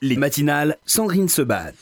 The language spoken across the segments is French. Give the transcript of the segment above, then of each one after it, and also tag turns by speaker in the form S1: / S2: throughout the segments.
S1: Les matinales, Sandrine se bat.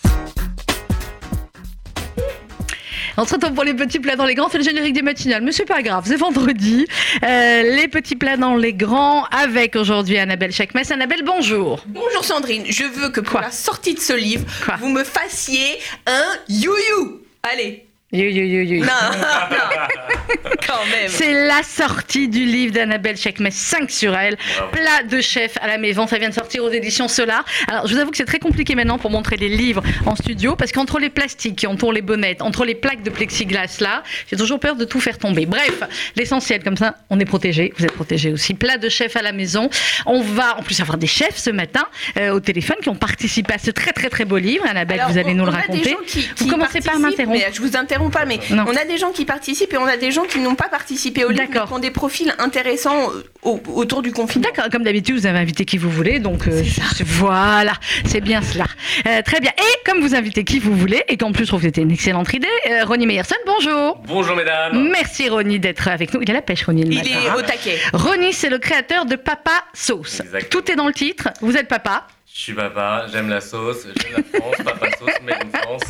S2: Entre-temps, pour les petits plats dans les grands, c'est le générique des matinales. Mais c'est pas grave, c'est vendredi. Euh, les petits plats dans les grands avec aujourd'hui Annabelle Chakmes. Annabelle, bonjour.
S3: Bonjour Sandrine, je veux que pour
S2: Quoi
S3: la sortie de ce livre,
S2: Quoi
S3: vous me fassiez un you-you. Allez.
S2: You, you, you, you.
S3: Non, non. Quand même.
S2: C'est la sortie du livre d'Annabelle Chakmes, 5 sur elle. Plat de chef à la maison. Ça vient de sortir aux éditions Solar. Alors, je vous avoue que c'est très compliqué maintenant pour montrer les livres en studio parce qu'entre les plastiques qui entourent les bonnettes, entre les plaques de plexiglas là, j'ai toujours peur de tout faire tomber. Bref, l'essentiel, comme ça, on est protégé. Vous êtes protégé aussi. Plat de chef à la maison. On va en plus avoir des chefs ce matin euh, au téléphone qui ont participé à ce très très très beau livre. Annabelle,
S3: Alors,
S2: vous allez
S3: on-
S2: nous le
S3: on
S2: raconter.
S3: qui-
S2: vous commencez par m'interrompre.
S3: Je vous interromps pas, mais
S2: Non.
S3: on a des gens qui participent et on a des gens qui n'ont pas participé au livre, mais
S2: D'accord.
S3: qui ont des profils intéressants euh, au- autour du confinement.
S2: D'accord, comme d'habitude, vous avez invité qui vous voulez, donc euh, je- voilà, c'est bien cela. Euh, très bien. Et comme vous invitez qui vous voulez, et qu'en plus je trouve que c'était une excellente idée, euh, Ronnie Meyerson, bonjour.
S4: Bonjour mesdames.
S2: Merci Ronnie d'être avec nous. Il a la pêche, Ronnie. le
S3: Il
S2: matin,
S3: est
S2: hein.
S3: au taquet.
S2: Ronnie, c'est le créateur de Papa Sauce. Tout est dans le titre. Vous êtes papa.
S4: Je suis papa, j'aime la sauce, j'aime la France, papa sauce, made in France.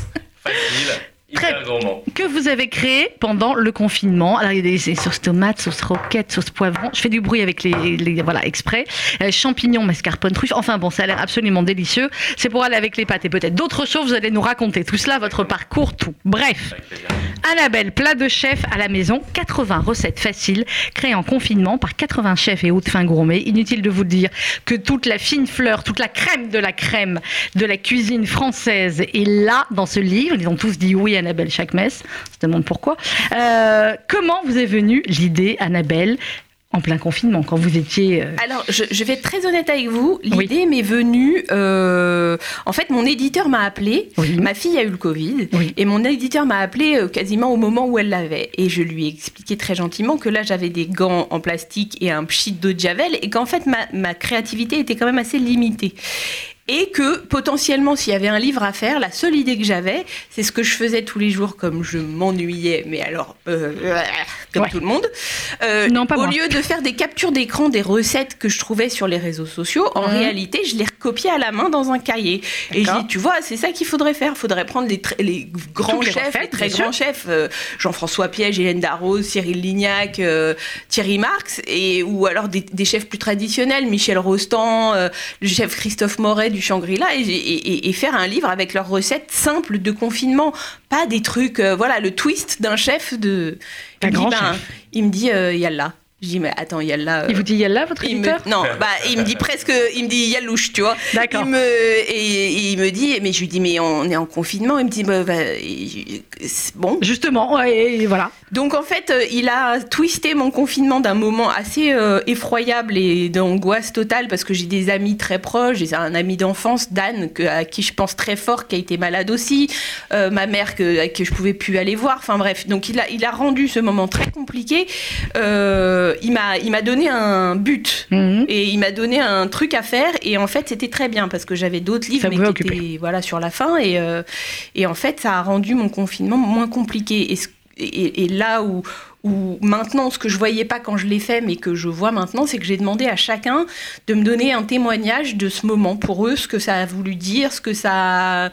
S4: Facile,
S2: Très-
S4: hyper gourmand.
S2: que vous avez créé pendant le confinement. Alors, il y a des sauces tomates, sauce roquette, sauce poivron. Je fais du bruit avec les, les- voilà, exprès. Euh, champignons, mascarpone, truffe. Enfin bon, ça a l'air absolument délicieux. C'est pour aller avec les pâtes et peut-être d'autres choses. Vous allez nous raconter tout cela, votre parcours, tout. Bref. Annabelle, plat de chef à la maison, 80 recettes faciles, créées en confinement par 80 chefs et hautes fins gourmets. Inutile de vous dire que toute la fine fleur, toute la crème de la crème de la cuisine française est là dans ce livre. Ils ont tous dit oui, Annabelle Chakmes. On se demande pourquoi. Euh, comment vous est venue l'idée, Annabelle, en plein confinement, quand vous étiez... euh,
S3: Alors, je, je vais être très honnête avec vous.
S2: Oui.
S3: L'idée m'est venue. euh, en fait, mon éditeur m'a appelé.
S2: Oui.
S3: Ma fille a eu le Covid.
S2: Oui.
S3: Et mon éditeur m'a appelé quasiment au moment où elle l'avait. Et je lui ai expliqué très gentiment que là, j'avais des gants en plastique et un pchit d'eau de javel. Et qu'en fait, ma, ma créativité était quand même assez limitée. Et que potentiellement, s'il y avait un livre à faire, la seule idée que j'avais, c'est ce que je faisais tous les jours comme je m'ennuyais, mais alors, euh, comme
S2: Ouais.
S3: tout le monde. Euh,
S2: Non, pas
S3: au
S2: moi.
S3: lieu de faire des captures d'écran des recettes que je trouvais sur les réseaux sociaux, en
S2: Mhm.
S3: réalité, je les recopiais à la main dans un cahier. Et je dis, tu vois, c'est ça qu'il faudrait faire. Il faudrait prendre les, grands
S2: les
S3: chefs, les très grands chefs, euh, Jean-François Piège, Hélène Darroze, Cyril Lignac, euh, Thierry Marx, et, ou alors des, des chefs plus traditionnels, Michel Rostand, euh, le chef Christophe Moret du Shangri-La, et, et- et- et faire un livre avec leurs recettes simples de confinement. Pas des trucs, euh, voilà, le twist d'un chef de...
S2: Un
S3: Il me
S2: grand
S3: dit, ben,
S2: chef.
S3: il me dit, euh, Yalla. Je dis, mais attends, Yalla. euh,
S2: Il vous dit Yalla, votre
S3: il
S2: éditeur
S3: me, non, bah, il me dit presque, il me dit Yalouche, tu vois.
S2: D'accord.
S3: Me, et, et il me dit, mais je lui dis, mais on est en confinement. Il me dit, bah, bah, bon.
S2: Justement, ouais, et voilà.
S3: Donc en fait, euh, il a twisté mon confinement d'un moment assez euh, effroyable et d'angoisse totale parce que j'ai des amis très proches. J'ai un ami d'enfance, Dan, que- à qui je pense très fort, qui a été malade aussi. Euh, ma mère que, que je pouvais plus aller voir. Enfin bref, donc il a, il a rendu ce moment très compliqué. Euh, il m'a, il m'a donné un but.
S2: Mhm.
S3: Et il m'a donné un truc à faire et en fait c'était très bien parce que j'avais d'autres livres mais qui étaient voilà sur la fin et euh, et en fait ça a rendu mon confinement moins compliqué et, ce- et, et là où où maintenant ce que je voyais pas quand je l'ai fait mais que je vois maintenant c'est que j'ai demandé à chacun de me donner un témoignage de ce moment pour eux ce que ça a voulu dire ce que ça euh,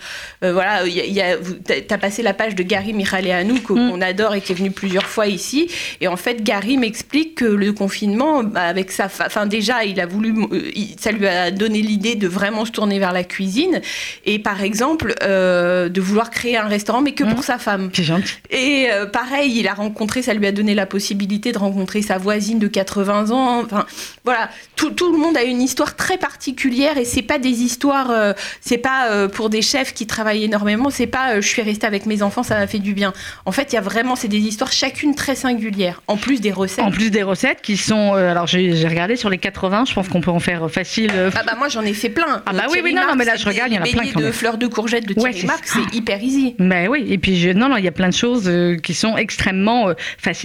S3: voilà il y a- y a, t'as t'as passé la page de Gary Michaleanu qu'on
S2: Mm.
S3: qu'on adore et qui est venu plusieurs fois ici et en fait Gary m'explique que le confinement bah, avec sa enfin déjà il a voulu euh, ça lui a donné l'idée de vraiment se tourner vers la cuisine et par exemple euh, de vouloir créer un restaurant mais que
S2: Mm.
S3: pour sa femme
S2: C'est gentil.
S3: et euh, pareil, il a rencontré, ça lui a donné la possibilité de rencontrer sa voisine de 80 ans. Enfin, voilà, tout, tout le monde a une histoire très particulière et c'est pas des histoires, euh, c'est pas euh, pour des chefs qui travaillent énormément, c'est pas euh, je suis restée avec mes enfants, ça m'a fait du bien. En fait, il y a vraiment, c'est des histoires chacune très singulières, en plus des recettes.
S2: En plus des recettes qui sont. euh, alors j'ai regardé sur les 80, je pense qu'on peut en faire facile.
S3: Ah bah moi j'en ai fait plein.
S2: Ah bah oui, oui, non, non, mais là, je regarde, il y en a plein
S3: de fleurs de courgettes de Thierry
S2: ça.
S3: c'est hyper easy.
S2: Ben oui, et puis je, non, non, il y a plein de choses qui sont extrêmement euh,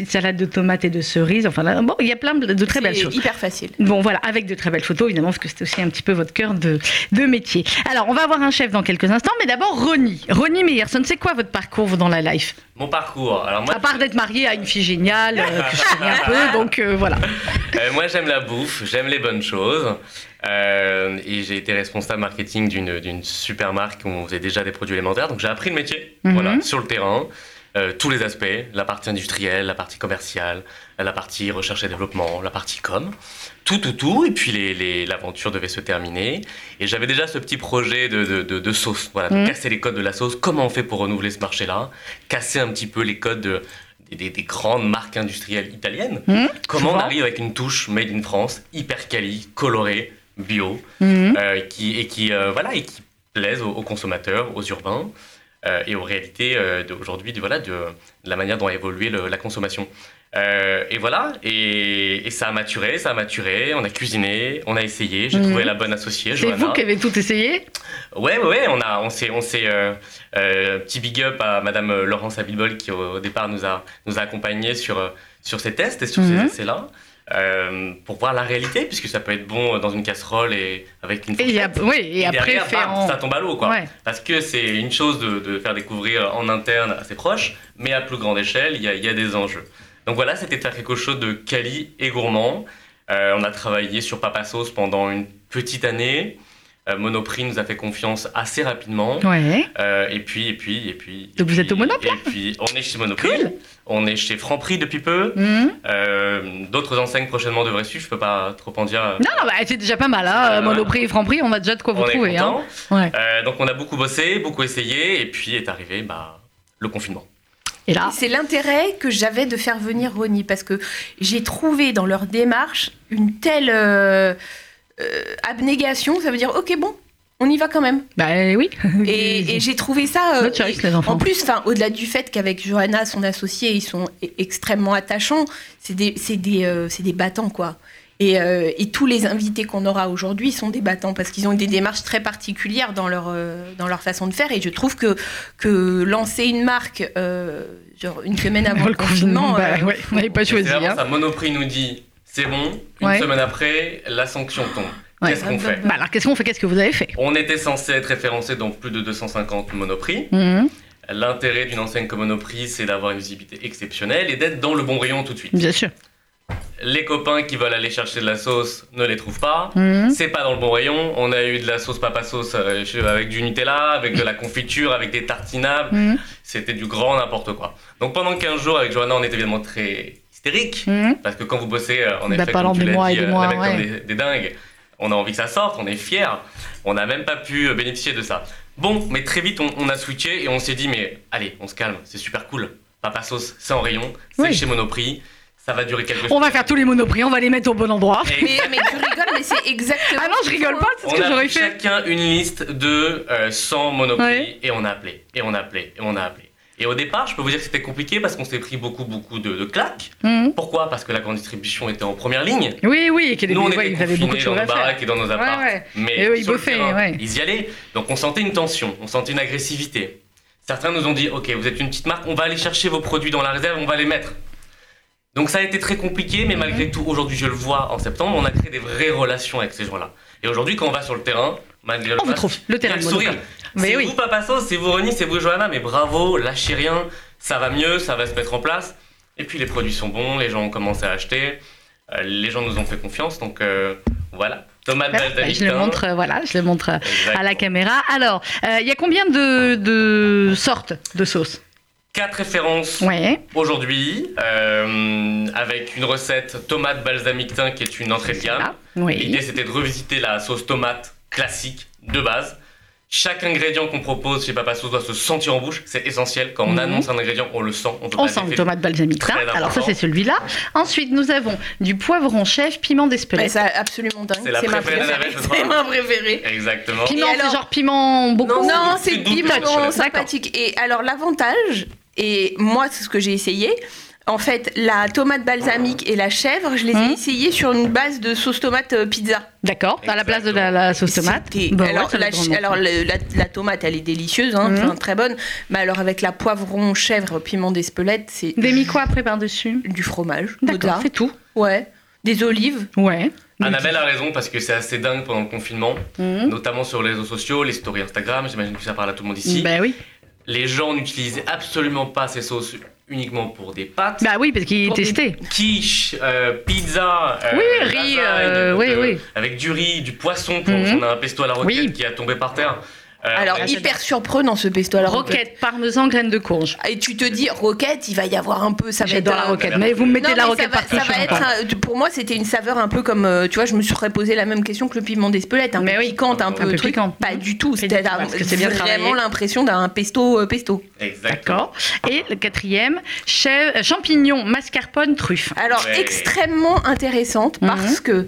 S2: Salade de tomates et de cerises, enfin là, bon, il y a plein de, très belles
S3: C'est
S2: choses.
S3: hyper facile.
S2: Bon, voilà, avec de très belles photos, évidemment, parce que c'est aussi un petit peu votre cœur de, de métier. Alors, on va avoir un chef dans quelques instants, mais d'abord, Ronnie. Ronnie Meyerson, c'est quoi votre parcours, vous, dans la life?
S4: Mon parcours. Alors moi,
S2: À part d'être marié à une fille géniale, euh, que je connais un peu, donc euh, voilà.
S4: euh, moi j'aime la bouffe, j'aime les bonnes choses. Euh, et j'ai été responsable marketing d'une d'une super marque où on faisait déjà des produits élémentaires. Donc j'ai appris le métier,
S2: Mhm.
S4: voilà, sur le terrain, euh, tous les aspects, la partie industrielle, la partie commerciale, la partie recherche et développement, la partie com, tout, tout, tout. Et puis l'aventure devait se terminer. Et j'avais déjà ce petit projet de, de, de- de sauce, voilà, de
S2: Mhm.
S4: casser les codes de la sauce. Comment on fait pour renouveler ce marché-là? Casser un petit peu les codes de- des, des- des grandes marques industrielles italiennes.
S2: Mhm.
S4: Comment on arrive avec une touche made in France, hyper quali, colorée, bio,
S2: Mhm.
S4: euh, qui, et qui euh, voilà et qui plaisent aux, aux consommateurs, aux urbains et aux réalités euh, d'aujourd'hui, de, voilà, de, de la manière dont a évolué le- la consommation. Euh, et voilà, et, et ça a maturé, ça a maturé, on a cuisiné, on a essayé, j'ai
S2: Mhm.
S4: trouvé la bonne associée,
S2: C'est vous qui avez tout essayé?
S4: Ouais, ouais, on a, on s'est, on s'est, euh, euh, petit big up à Madame Laurence Abilbol qui au, au départ nous a, nous a accompagnés sur, euh, sur ces tests et sur
S2: Mhm.
S4: ces essais-là. Euh, pour voir la réalité, puisque ça peut être bon dans une casserole et avec une
S2: Et, a-
S4: fourchette.
S2: oui, et, après
S4: derrière,
S2: faire
S4: bam,
S2: en...
S4: ça tombe à l'eau, quoi.
S2: Ouais.
S4: Parce que c'est une chose de, de faire découvrir en interne à ses proches, mais à plus grande échelle, il y a, il y a des enjeux. Donc voilà, c'était de faire quelque chose de quali et gourmand. Euh, on a travaillé sur Papa Sauce pendant une petite année. Euh, Monoprix nous a fait confiance assez rapidement.
S2: Ouais.
S4: Euh, et puis, et puis, et puis. et
S2: Donc vous
S4: puis-
S2: êtes au Monoprix
S4: Et puis, on est chez Monoprix.
S2: Cool.
S4: On est chez Franprix depuis peu.
S2: Mhm.
S4: Euh, D'autres enseignes prochainement devraient suivre. Je peux pas trop en dire.
S2: Non, bah, c'est déjà pas mal. Hein.
S4: pas mal.
S2: Monoprix et Franprix, on a déjà de quoi vous
S4: on est
S2: trouver. Hein.
S4: content.
S2: Ouais.
S4: Euh, donc on a beaucoup bossé, beaucoup essayé, et puis est arrivé bah, le confinement.
S2: Et là,
S3: C'est l'intérêt que j'avais de faire venir Ronnie parce que j'ai trouvé dans leur démarche une telle euh, euh, abnégation. Ça veut dire, ok, bon, on y va quand même.
S2: bah oui.
S3: Et, et j'ai trouvé ça. euh,
S2: Notre choice, les enfants.
S3: en plus, enfin, au-delà du fait qu'avec Johanna, son associé, ils sont e- extrêmement attachants, c'est des, c'est des, euh, c'est des battants, quoi. Et, euh, et tous les invités qu'on aura aujourd'hui sont des battants parce qu'ils ont des démarches très particulières dans leur, euh, dans leur façon de faire. Et je trouve que, que lancer une marque euh, genre une semaine avant le confinement,
S2: bah,
S3: euh,
S2: ouais, on n'avait pas choisi. Hein.
S4: ça. Monoprix nous dit c'est bon. Une
S2: Ouais.
S4: semaine après, la sanction tombe.
S2: Ouais.
S4: Qu'est-ce qu'on fait?
S2: Bah alors, qu'est-ce qu'on fait? Qu'est-ce que vous avez fait?
S4: On était censé être référencé dans plus de 250 Monoprix.
S2: Mhm.
S4: L'intérêt d'une enseigne comme Monoprix, c'est d'avoir une visibilité exceptionnelle et d'être dans le bon rayon tout de suite.
S2: Bien sûr.
S4: Les copains qui veulent aller chercher de la sauce ne les trouvent pas.
S2: Mhm.
S4: C'est pas dans le bon rayon. On a eu de la sauce papa sauce euh, avec du Nutella, avec de la confiture, avec des tartinables.
S2: Mhm.
S4: C'était du grand n'importe quoi. Donc pendant 15 jours avec Johanna, on était évidemment très hystérique.
S2: Mhm.
S4: Parce que quand vous bossez, euh, en
S2: Bah,
S4: effet,
S2: pendant
S4: comme tu
S2: des
S4: l'as
S2: mois
S4: dit,
S2: et des
S4: euh,
S2: mois, ouais.
S4: des, des dingues, on a envie que ça sorte, on est fiers. On n'a même pas pu euh, bénéficier de ça. Bon, mais très vite, on, on a switché et on s'est dit, mais allez, on se calme, c'est super cool. Papa Sauce, c'est en rayon, c'est
S2: Oui.
S4: chez Monoprix, ça va durer quelques
S2: On va faire tous les monoprix, on va les mettre au bon endroit.
S3: Mais, mais tu rigoles, mais c'est exactement.
S2: Ah non, je rigole pas, c'est ce
S4: on
S2: que
S4: a
S2: j'aurais fait.
S4: chacun une liste de euh, 100 Monoprix
S2: Ouais.
S4: et on a appelé, et on a appelé, et on a appelé. Et au départ, je peux vous dire que c'était compliqué parce qu'on s'est pris beaucoup, beaucoup de, de claques.
S2: Mhm.
S4: Pourquoi? Parce que la grande distribution était en première ligne.
S2: Oui, oui, et qu'il y
S4: Nous, on
S2: ouais,
S4: était
S2: beaucoup de
S4: dans nos baraques et dans nos apparts.
S2: ouais.
S4: Mais
S2: Et eux, ils boffaient,
S4: terrain,
S2: ouais.
S4: ils y allaient. Donc on sentait une tension, on sentait une agressivité. Certains nous ont dit Ok, vous êtes une petite marque, on va aller chercher vos produits dans la réserve, on va les mettre. Donc ça a été très compliqué, mais malgré
S2: Mhm.
S4: tout, aujourd'hui, je le vois en septembre, on a créé des vraies relations avec ces gens-là. Et aujourd'hui, quand on va sur le terrain, malgré le
S2: On vous
S4: masque,
S2: trouve le terrain
S4: le
S2: de
S4: sourire.
S2: Mais
S4: C'est
S2: oui.
S4: vous, Papa Sauce, c'est vous, Ronnie, c'est vous, Johanna, mais bravo, lâchez rien, ça va mieux, ça va se mettre en place. Et puis les produits sont bons, les gens ont commencé à acheter, euh, les gens nous ont fait confiance, donc euh, voilà. Tomate
S2: Ouais,
S4: balsamique.
S2: je le montre, euh, voilà, je le montre
S4: Exactement.
S2: à la caméra. Alors, il y a combien de, de sortes de sauces?
S4: Quatre références
S2: Ouais.
S4: aujourd'hui, euh, avec une recette tomate balsamique thym qui est une entrée de gamme.
S2: Oui.
S4: L'idée c'était de revisiter la sauce tomate classique de base. Chaque ingrédient qu'on propose chez Papa Sauce doit se sentir en bouche, c'est essentiel. Quand on
S2: Mhm.
S4: annonce un ingrédient, on le sent. On, peut
S2: On
S4: pas
S2: sent le tomate balsamique. Alors ça c'est celui-là. Ensuite nous avons du poivron chef, piment d'Espelette.
S3: c'est absolument dingue.
S4: C'est
S3: ma
S4: préférée.
S3: C'est ma préférée.
S4: Exactement.
S2: Piment, c'est genre piment beaucoup.
S3: Non, non, c'est piment sympathique. Et alors l'avantage, et moi c'est ce que j'ai essayé, en fait la tomate balsamique et la chèvre, je les ai
S2: Hum.
S3: essayées sur une base de sauce tomate euh, pizza.
S2: D'accord. À la place de la, la sauce tomate.
S3: C'était-
S2: Bah ouais,
S3: alors, la, alors le- la, la tomate elle est délicieuse, hein,
S2: Hum.
S3: enfin, très bonne. Mais alors avec la poivron, chèvre, piment d'Espelette, c'est
S2: Des mi quoi après par dessus.
S3: du fromage,
S2: D'accord. C'est tout.
S3: ouais, des olives.
S2: Ouais.
S4: Annabelle a raison parce que c'est assez dingue pendant le confinement,
S2: Mhm.
S4: notamment sur les réseaux sociaux, les stories Instagram. J'imagine que ça parle à tout le monde ici.
S2: Ben oui.
S4: Les gens n'utilisent absolument pas ces sauces uniquement pour des pâtes.
S5: Bah oui, parce qu'il est testé.
S4: Quiche, euh, pizza, euh,
S5: Oui, riz,
S4: lasagne,
S5: euh, oui,
S4: euh,
S5: oui.
S4: avec du riz, du poisson, pour,
S5: Mhm.
S4: on a un pesto à la roquette
S5: Oui.
S4: qui a tombé par terre. Euh,
S3: Alors,
S4: a-
S3: hyper surprenant ce pesto à la roquette.
S5: Roquette, parmesan, graines de courge.
S3: Et tu te dis, roquette, il va y avoir un peu. Ça va
S5: J'adore la
S3: un-
S5: roquette, mais vous me mettez de la roquette
S3: ça va,
S5: partout.
S3: ça va être un- pour moi c'était une saveur un peu comme euh, tu vois je me serais posé la même question que le piment d'Espelette un
S5: Mais
S3: peu piquante un
S5: un
S3: peu,
S5: piquant.
S3: pas du tout c'était vraiment l'impression d'un pesto euh, pesto
S4: Exactement.
S5: D'accord. Et le quatrième, champignons, mascarpone, truffe.
S3: alors
S4: Ouais.
S3: extrêmement intéressante
S5: Mhm.
S3: parce que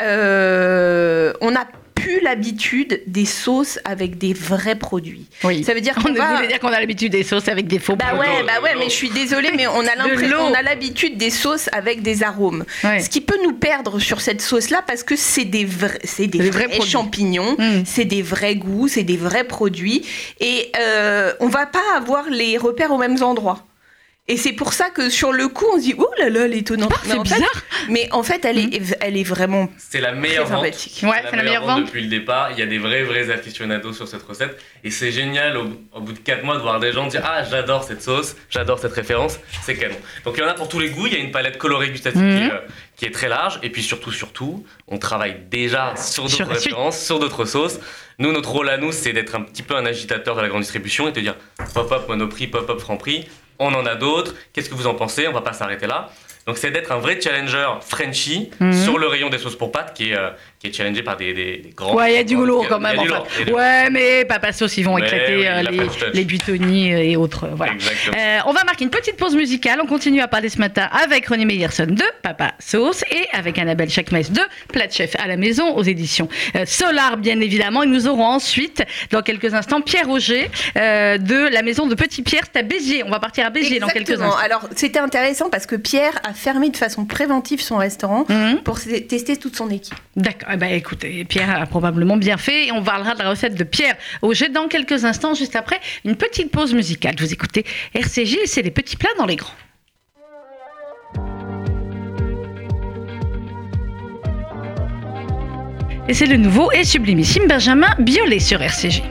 S3: euh, on n'a plus l'habitude des sauces avec des vrais produits
S5: Oui.
S3: ça veut dire
S5: On
S3: qu'on va
S5: voulait dire qu'on a l'habitude des sauces avec des faux
S3: bah
S5: produits.
S3: ouais, bah ouais, mais je suis désolée, mais on a l'impression, a l'habitude des sauces avec des arômes.
S5: Ouais.
S3: Ce qui peut nous perdre sur cette sauce-là parce que c'est des vrais, c'est des
S5: Des
S3: vrais, champignons,
S5: Mm.
S3: c'est des vrais goûts, c'est des vrais produits, et euh, on va pas avoir les repères aux mêmes endroits. Et c'est pour ça que sur le coup, on se dit oh là là, elle est étonnante.
S5: Ah,
S3: mais,
S5: c'est
S3: en fait,
S5: bizarre.
S3: mais en fait, elle est, elle est vraiment
S4: C'est la meilleure vente.
S3: sympathique.
S5: Ouais, c'est la meilleure vente.
S4: depuis le départ. Il y a des vrais, vrais aficionados sur cette recette. Et c'est génial au, au bout de 4 mois de voir des gens dire Ah, j'adore cette sauce, j'adore cette référence, c'est canon. Donc il y en a pour tous les goûts. Il y a une palette colorée gustative
S5: Mhm.
S4: qui, est, euh, qui est très large. Et puis surtout, surtout, on travaille déjà sur d'autres références, sur d'autres sauces. Nous, notre rôle à nous, c'est d'être un petit peu un agitateur de la grande distribution et de dire Pop-up, Monoprix, pop-up, Franprix. On en a d'autres. Qu'est-ce que vous en pensez? On va pas s'arrêter là. Donc c'est d'être un vrai challenger Frenchy
S5: Mhm.
S4: sur le rayon des sauces pour pâtes qui est, euh, qui est challengé par des, des, des grands.
S5: Ouais, il y a du lourd quand même. enfin.
S4: lourd.
S5: Ouais, mais Papa Sauce, ils vont
S4: Mais
S5: éclater
S4: oui,
S5: euh, les, les butonniers et autres. Voilà.
S4: Exactement.
S5: Euh, on va marquer une petite pause musicale. On continue à parler ce matin avec René Meyerson de Papa Sauce et avec Annabelle Chakmes de Plat Chef à la maison aux éditions euh, Solar, bien évidemment. Et nous aurons ensuite, dans quelques instants, Pierre Auger euh, de la maison de Petit Pierre. C'est à Béziers. On va partir à Béziers dans quelques instants.
S3: Alors, c'était intéressant parce que Pierre a fermé de façon préventive son restaurant
S5: Mhm.
S3: pour tester toute son équipe.
S5: D'accord. Eh ben, écoutez, Pierre a probablement bien fait. Et on parlera de la recette de Pierre Auger dans quelques instants, juste après une petite pause musicale. Vous écoutez RCJ, c'est les petits plats dans les grands. Et c'est le nouveau et sublimissime Benjamin Biolay sur RCJ.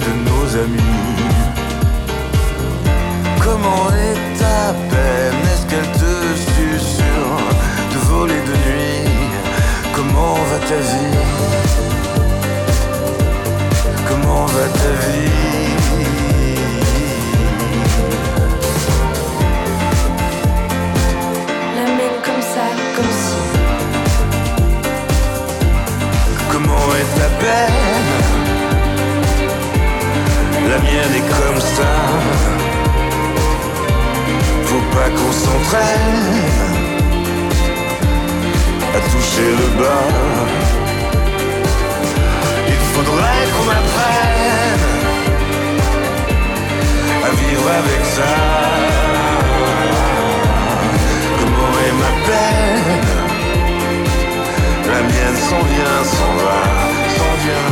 S6: Comment qu'on s'entraîne à toucher le bas. Faudrait qu'on apprenne à vivre avec ça. Comment est
S5: ma peine? La mienne s'en vient, s'en va, s'en vient,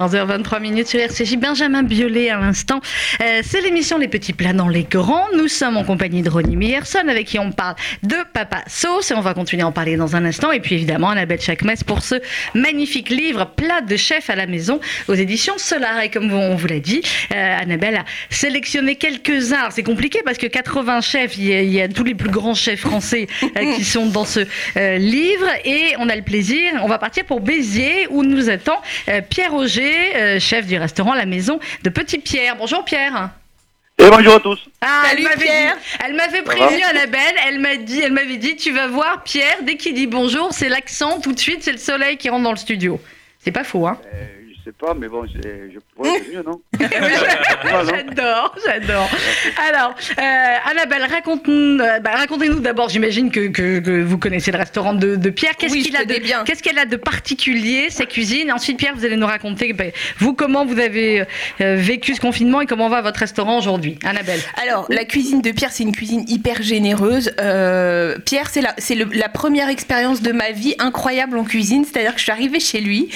S2: 11h23 minutes sur RCJ. Benjamin Biolay à l'instant. Euh, c'est l'émission Les Petits Plats dans les Grands. Nous sommes en compagnie de Ronnie Meyerson avec qui on parle de Papa Sauce et on va continuer à en parler dans un instant. Et puis évidemment, Annabelle Chakmes pour ce magnifique livre Plat de chef à la maison aux éditions Solar. Et comme on vous l'a dit, euh, Annabelle a sélectionné quelques-uns. C'est compliqué parce que 80 chefs, il y, a, tous les plus grands chefs français euh, qui sont dans ce livre. Et on a le plaisir, on va partir pour Béziers où nous attend Pierre Auger euh, chef du restaurant La Maison de Petit Pierre. Bonjour Pierre.
S7: Et bonjour à tous.
S2: Ah, Salut elle Pierre. elle m'avait prévenu Annabelle, elle m'a dit, elle m'avait dit, tu vas voir Pierre, dès qu'il dit bonjour, c'est l'accent tout de suite, c'est le soleil qui rentre dans le studio. C'est pas faux, hein
S7: euh, sais pas, mais bon, je pourrais mieux, non
S2: J'adore, j'adore. Alors, euh, Annabelle, raconte-nous, euh, bah, racontez-nous d'abord, j'imagine que, que, vous connaissez le restaurant de, de Pierre. Qu'est-ce qu'il a de, qu'est-ce qu'elle a de particulier, sa cuisine? Ensuite, Pierre, vous allez nous raconter, bah, vous, comment vous avez euh, vécu ce confinement et comment va votre restaurant aujourd'hui? Annabelle.
S3: Alors, la cuisine de Pierre, c'est une cuisine hyper généreuse. Euh, Pierre, c'est la, c'est la première expérience de ma vie incroyable en cuisine, c'est-à-dire que je suis arrivée chez lui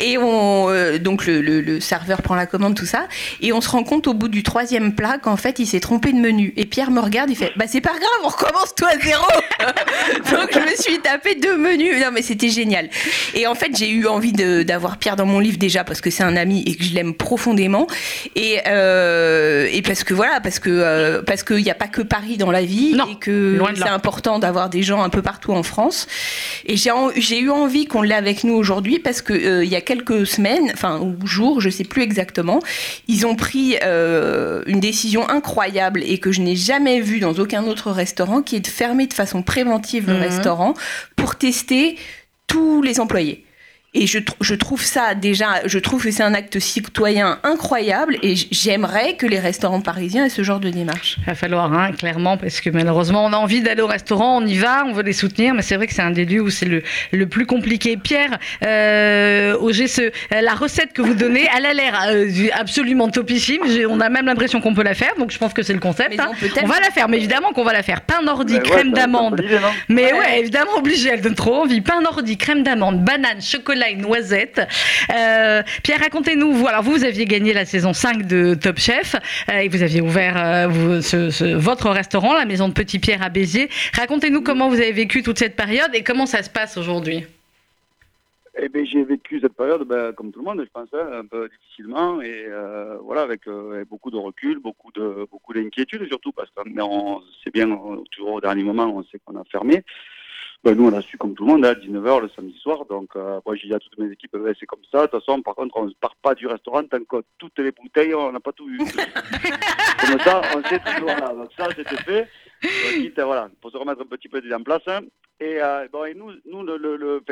S3: et on donc le, serveur prend la commande, tout ça, et on se rend compte au bout du troisième plat qu'en fait il s'est trompé de menu. Et Pierre me regarde, il fait Bah c'est pas grave, on recommence tout à zéro Donc je me suis tapé deux menus. Non mais c'était génial. Et en fait j'ai eu envie d'avoir Pierre dans mon livre déjà parce que c'est un ami et que je l'aime profondément. Et, euh, et parce que voilà, parce que euh, parce qu'il n'y a pas que Paris dans la vie et que c'est important d'avoir des gens un peu partout en France. Et j'ai eu envie qu'on l'ait avec nous aujourd'hui parce que euh, il y a quelques semaines, enfin ou jours, je sais plus exactement, ils ont pris euh, une décision incroyable et que je n'ai jamais vue dans aucun autre restaurant, qui est de fermer de façon préventive le mhm. restaurant pour tester tous les employés. Et je, je, trouve ça déjà, je trouve que c'est un acte citoyen incroyable et j'aimerais que les restaurants parisiens aient ce genre de démarche.
S2: Il va falloir, hein, clairement, parce que malheureusement, on a envie d'aller au restaurant, on y va, on veut les soutenir, mais c'est vrai que c'est un des lieux où c'est le, le, plus compliqué. Pierre, euh, ce, la recette que vous donnez, elle a l'air euh, absolument topissime. On a même l'impression qu'on peut la faire, donc je pense que c'est le concept. Hein. On, va la faire, mais évidemment qu'on va la faire. Pain nordique, crème d'amande. Mais ouais. évidemment obligé, elle donne trop envie. Pain nordique, crème d'amande, banane, chocolat et noisette. Euh, Pierre, racontez-nous, vous, alors vous, aviez gagné la saison 5 de Top Chef euh, et vous aviez ouvert euh, votre restaurant, la maison de Petit Pierre à Béziers. Racontez-nous comment vous avez vécu toute cette période et comment ça se passe aujourd'hui.
S7: Eh bien, j'ai vécu cette période, ben, comme tout le monde, je pense, hein, un peu difficilement et voilà, avec beaucoup de recul, beaucoup de beaucoup d'inquiétude surtout parce que on, sait bien toujours au dernier moment, on sait qu'on a fermé. Ben, nous, on a su comme tout le monde, à 19h le samedi soir. Donc, euh, moi, j'ai dit à toutes mes équipes, ben, c'est comme ça. De toute façon, par contre, on ne part pas du restaurant tant que toutes les bouteilles, on n'a pas tout vu. comme ça, on sait toujours là. Donc, ça, c'était fait. Donc, quitte, voilà, pour se remettre un petit peu en place. hein. Et, euh, bon, et nous, nous le, le, le-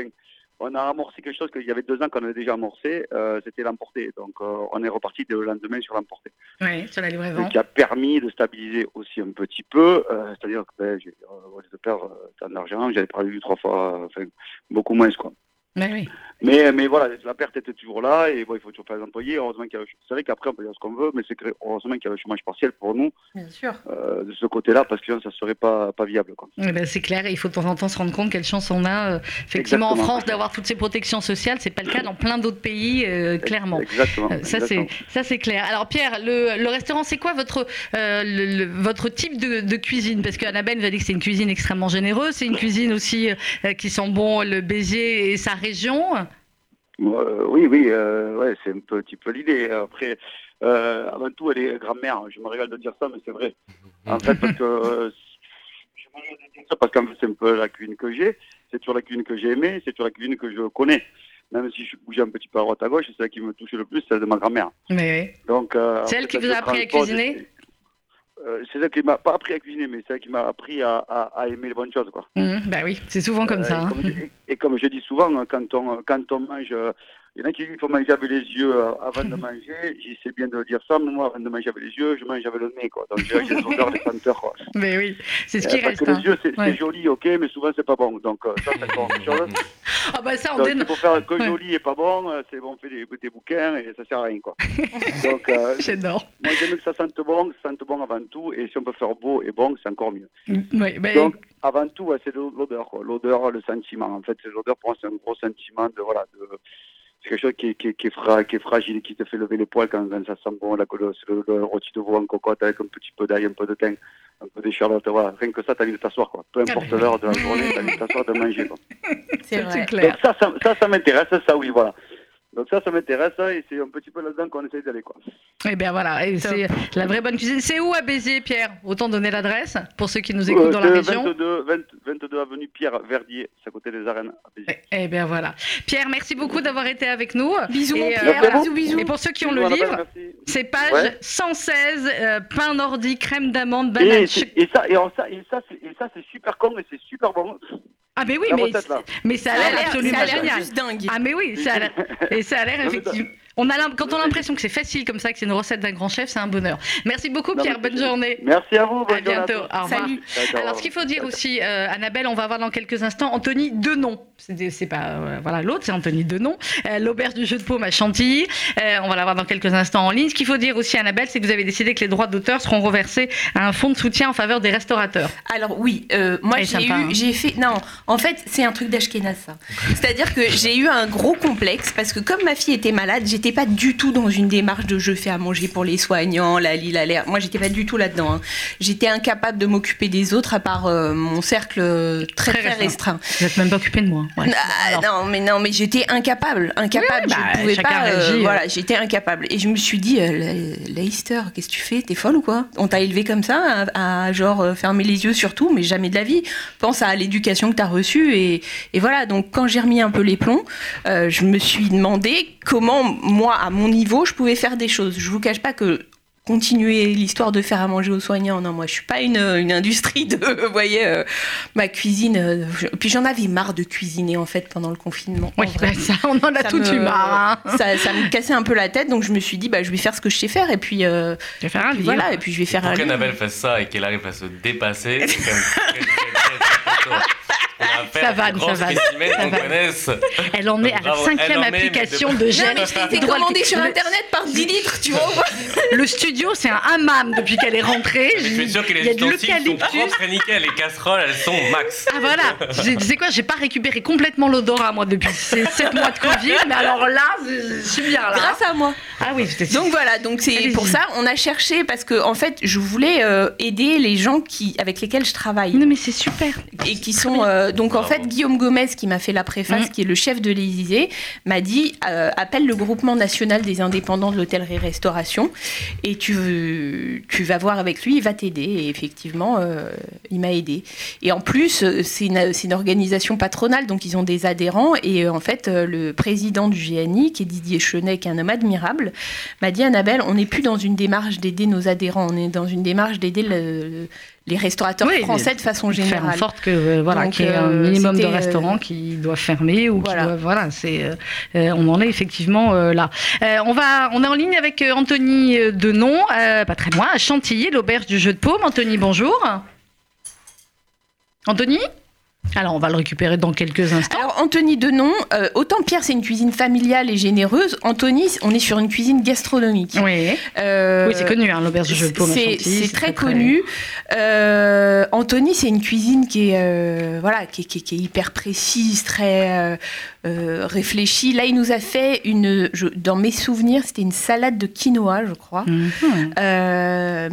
S7: on a amorcé quelque chose qu'il y avait deux ans qu'on avait déjà amorcé, euh, c'était l'emporter. Donc, euh, on est reparti dès le lendemain sur l'emporter.
S2: Oui, sur la livraison.
S7: Ce qui a permis de stabiliser aussi un petit peu, euh, c'est-à-dire que ben, j'ai euh, au lieu de perdre euh, tant d'argent, j'avais perdu trois fois, euh, enfin, beaucoup moins. Quoi.
S2: Mais oui.
S7: Mais, mais voilà, la perte était toujours là et bon, il faut toujours faire les employés. Heureusement qu'il y a C'est vrai qu'après, on peut dire ce qu'on veut, mais c'est que heureusement qu'il y a le chômage partiel pour nous
S3: Bien sûr.
S7: euh, de ce côté-là, parce que sinon, ça serait pas, pas viable. Quoi.
S2: Eh ben, c'est clair, il faut de temps en temps se rendre compte quelle chance on a, euh, effectivement, en. France, d'avoir toutes ces protections sociales. C'est pas le cas dans plein d'autres pays, euh, clairement.
S7: Exactement.
S2: Ça c'est ça c'est clair. Alors Pierre, le, le restaurant c'est quoi votre le- le- votre type de, de cuisine? Parce qu'Annabelle nous a dit que c'est une cuisine extrêmement généreuse, c'est une cuisine aussi qui sent bon le Béziers et sa région.
S7: Euh, oui, oui, euh, ouais, c'est un petit peu l'idée. Après, euh, avant tout, elle est grand-mère. Je me régale de dire ça, mais c'est vrai. En fait, parce que je me régale de dire ça parce que c'est un peu la cuisine que j'ai. C'est toujours la cuisine que j'ai aimée, c'est toujours la cuisine que je connais. Même si je bougeais un petit peu à droite à gauche, c'est celle qui me touchait le plus, celle de ma grand-mère.
S2: Mais
S7: Donc, euh,
S2: C'est
S7: en
S2: elle
S7: fait,
S2: qui vous a appris à cuisiner?
S7: Euh, C'est elle qui m'a pas appris à cuisiner, mais c'est elle qui m'a appris à, à, à aimer les bonnes choses, quoi.
S2: Hum, bah oui, c'est souvent comme
S7: Euh,
S2: ça.
S7: Et
S2: hein.
S7: comme, je, et comme je dis souvent, hein, quand on, quand on mange, euh, il y en a qui disent qu'il faut manger avec les yeux euh, avant de manger. J'essaie bien de dire ça, mais moi, avant de manger avec les yeux, je mange avec le nez. Quoi. Donc j'ai les odeurs, les senteurs. Quoi.
S2: Mais oui, c'est ce qui
S7: Euh, parce
S2: reste.
S7: que
S2: hein.
S7: les yeux, c'est
S2: Ouais.
S7: joli, ok, mais souvent, c'est pas bon. Donc euh, ça, c'est encore chose.
S2: Ah bah ça on dénonce.
S7: faut faire que joli et pas bon. euh, C'est bon, on fait des, des bouquins et ça sert à rien. Quoi. Donc euh,
S2: J'adore.
S7: moi, j'aime que ça sente bon, ça sente bon avant tout. Et si on peut faire beau et bon, c'est encore mieux.
S2: Oui, bah,
S7: Donc, avant tout, c'est l'odeur, quoi. L'odeur, le sentiment. En fait, c'est l'odeur, pour moi, c'est un gros sentiment de, voilà, de, c'est quelque chose qui est, qui, est, qui, est fra- qui est fragile, qui te fait lever les poils quand, quand ça sent bon, la, le, le, le rôti de veau en cocotte avec un petit peu d'ail, un peu de thym, un peu d'échalote, voilà. Rien que ça, t'as envie de t'asseoir, quoi. Peu importe
S2: Ah, mais-
S7: l'heure de la journée, t'as envie de t'asseoir, de manger, quoi.
S3: C'est
S2: clair.
S7: Donc ça, ça, ça, ça m'intéresse, ça, oui, voilà. Donc ça, ça m'intéresse, et c'est un petit peu là-dedans qu'on essaye d'aller, quoi.
S2: Eh bien voilà, et c'est la vraie bonne cuisine. C'est où à Béziers, Pierre? Autant donner l'adresse pour ceux qui nous écoutent dans la
S7: Euh,
S2: région.
S7: 22, 20 22 avenue Pierre Verdier, c'est à côté des arènes à Béziers.
S2: Eh bien voilà. Pierre, merci beaucoup d'avoir été avec nous.
S3: Bisous,
S2: Et, euh,
S3: Pierre. Bisous, bisous.
S2: Et pour ceux qui ont le livre,
S7: merci.
S2: c'est page
S7: Ouais.
S2: 116, euh, pain nordique, crème d'amande,
S7: Et,
S2: banane.
S7: c'est- et ça, et, ça, et ça, c'est, et ça, c'est super con, mais c'est super bon.
S2: Ah mais oui, mais, mais ça a
S3: Ça a
S2: l'air absolument
S3: ça a l'air
S2: génial.
S3: juste dingue.
S2: Ah mais oui, ça a l'air- et ça a l'air
S7: mais
S2: effectivement. On a quand on a l'impression que c'est facile comme ça, que c'est une recette d'un grand chef, c'est un bonheur. Merci beaucoup
S7: Non,
S2: Pierre, bonne journée.
S7: Merci à vous. bonne
S2: À
S7: journée
S2: bientôt.
S7: tous.
S2: Au revoir.
S3: Salut.
S2: Alors, ce qu'il faut dire aussi, euh, Annabelle, on va voir dans quelques instants Anthony Denon. C'est pas euh, voilà l'autre, c'est Anthony Denon, euh, l'auberge du jeu de paume à Chantilly. Euh, on va la voir dans quelques instants en ligne. Ce qu'il faut dire aussi, Annabelle, c'est que vous avez décidé que les droits d'auteur seront reversés à un fonds de soutien en faveur des restaurateurs.
S3: Alors oui, euh, moi j'ai
S2: sympa, hein.
S3: eu, j'ai fait, non, en fait c'est un truc d'Ashkenaz ça. C'est-à-dire que j'ai eu un gros complexe parce que comme ma fille était malade, j'étais pas du tout dans une démarche de je fais à manger pour les soignants, la li, la l'air. Moi j'étais pas du tout là-dedans. hein. J'étais incapable de m'occuper des autres à part euh, mon cercle très
S2: Très
S3: très,
S2: restreint. Vous n'êtes même pas occupé de moi. Ouais.
S3: Ah, non, mais non, mais j'étais incapable, incapable.
S2: Oui, bah,
S3: je pouvais pas. euh,
S2: réagit, euh.
S3: voilà, j'étais incapable. Et je me suis dit, euh, Leicester, qu'est-ce que tu fais? T'es folle ou quoi? On t'a élevé comme ça, à, à, genre euh, fermer les yeux sur tout, mais jamais de la vie. Pense à l'éducation que t'as reçue et, et voilà. Donc quand j'ai remis un peu les plombs, euh, je me suis demandé comment moi, à mon niveau, je pouvais faire des choses. Je vous cache pas que continuer l'histoire de faire à manger aux soignants. Non, moi, je suis pas une, une industrie de, vous voyez, euh, ma cuisine. euh, je- puis j'en avais marre de cuisiner en fait pendant le confinement.
S2: Oui, bah, ça, on en a
S3: Ça
S2: tout
S3: me-
S2: eu marre. hein.
S3: ça, ça me cassait un peu la tête, donc je me suis dit, bah, je vais faire ce que je sais faire, et puis, euh,
S2: Je vais faire un livre.
S3: voilà, et puis je vais faire
S4: Pour
S3: un livre.
S4: qu'Annabelle fasse ça et qu'elle arrive à se dépasser, c'est quand même très, très, très,
S2: Ça va, ça va. Elle en est à la cinquième application
S4: de-
S2: de
S3: Non,
S2: gel.
S3: mais je commandé sur internet par 10 litres, tu vois.
S2: Le studio, c'est un hammam depuis qu'elle est rentrée.
S4: Je suis sûr que les ustensiles sont propres nickel. Les casseroles, elles sont max.
S2: Ah voilà, tu sais quoi, j'ai pas récupéré complètement l'odorat moi depuis ces 7 mois de Covid, mais alors là, je suis bien là.
S3: Grâce à moi.
S2: Ah oui, j'étais
S3: Donc voilà, donc c'est pour ça, on a cherché, parce que en fait, je voulais euh, aider les gens qui, avec lesquels je travaille.
S2: Non mais c'est super.
S3: Et qui sont euh, donc en fait Guillaume Gomez qui m'a fait la préface
S2: Mhm.
S3: qui est le chef de l'Élysée m'a dit euh, appelle le groupement national des indépendants de l'hôtellerie-restauration et tu, tu vas voir avec lui, il va t'aider. Et effectivement, euh, il m'a aidé. Et en plus, euh, c'est une, c'est une organisation patronale, donc ils ont des adhérents. Et euh, en fait, euh, le président du GNI, qui est Didier Chenet, qui est un homme admirable, m'a dit Annabelle, on n'est plus dans une démarche d'aider nos adhérents, on est dans une démarche d'aider le- les restaurateurs
S2: Oui,
S3: français de façon
S2: Faire en
S3: générale.
S2: sorte que euh, voilà, qu'il y ait un
S3: euh,
S2: minimum de
S3: euh,
S2: restaurants qui doivent fermer ou
S3: Voilà.
S2: qui doivent, voilà, c'est euh, on en est effectivement euh, là. On va on est en ligne avec Anthony Denon, pas très loin, à Chantilly, l'auberge du jeu de paume. Anthony, bonjour. Anthony? Alors, on va le récupérer dans quelques instants.
S3: Alors, Anthony Denon, euh, autant Pierre, c'est une cuisine familiale et généreuse, Anthony, on est sur une cuisine gastronomique.
S2: Oui,
S3: Euh,
S2: oui c'est connu, hein, l'auberge de paume
S3: C'est très connu. Euh, Anthony, c'est une cuisine qui est, voilà, qui, est- qui est- qui est hyper précise, très réfléchie. Là, il nous a fait une, je- dans mes souvenirs, c'était une salade de quinoa, je crois,
S2: Mhm.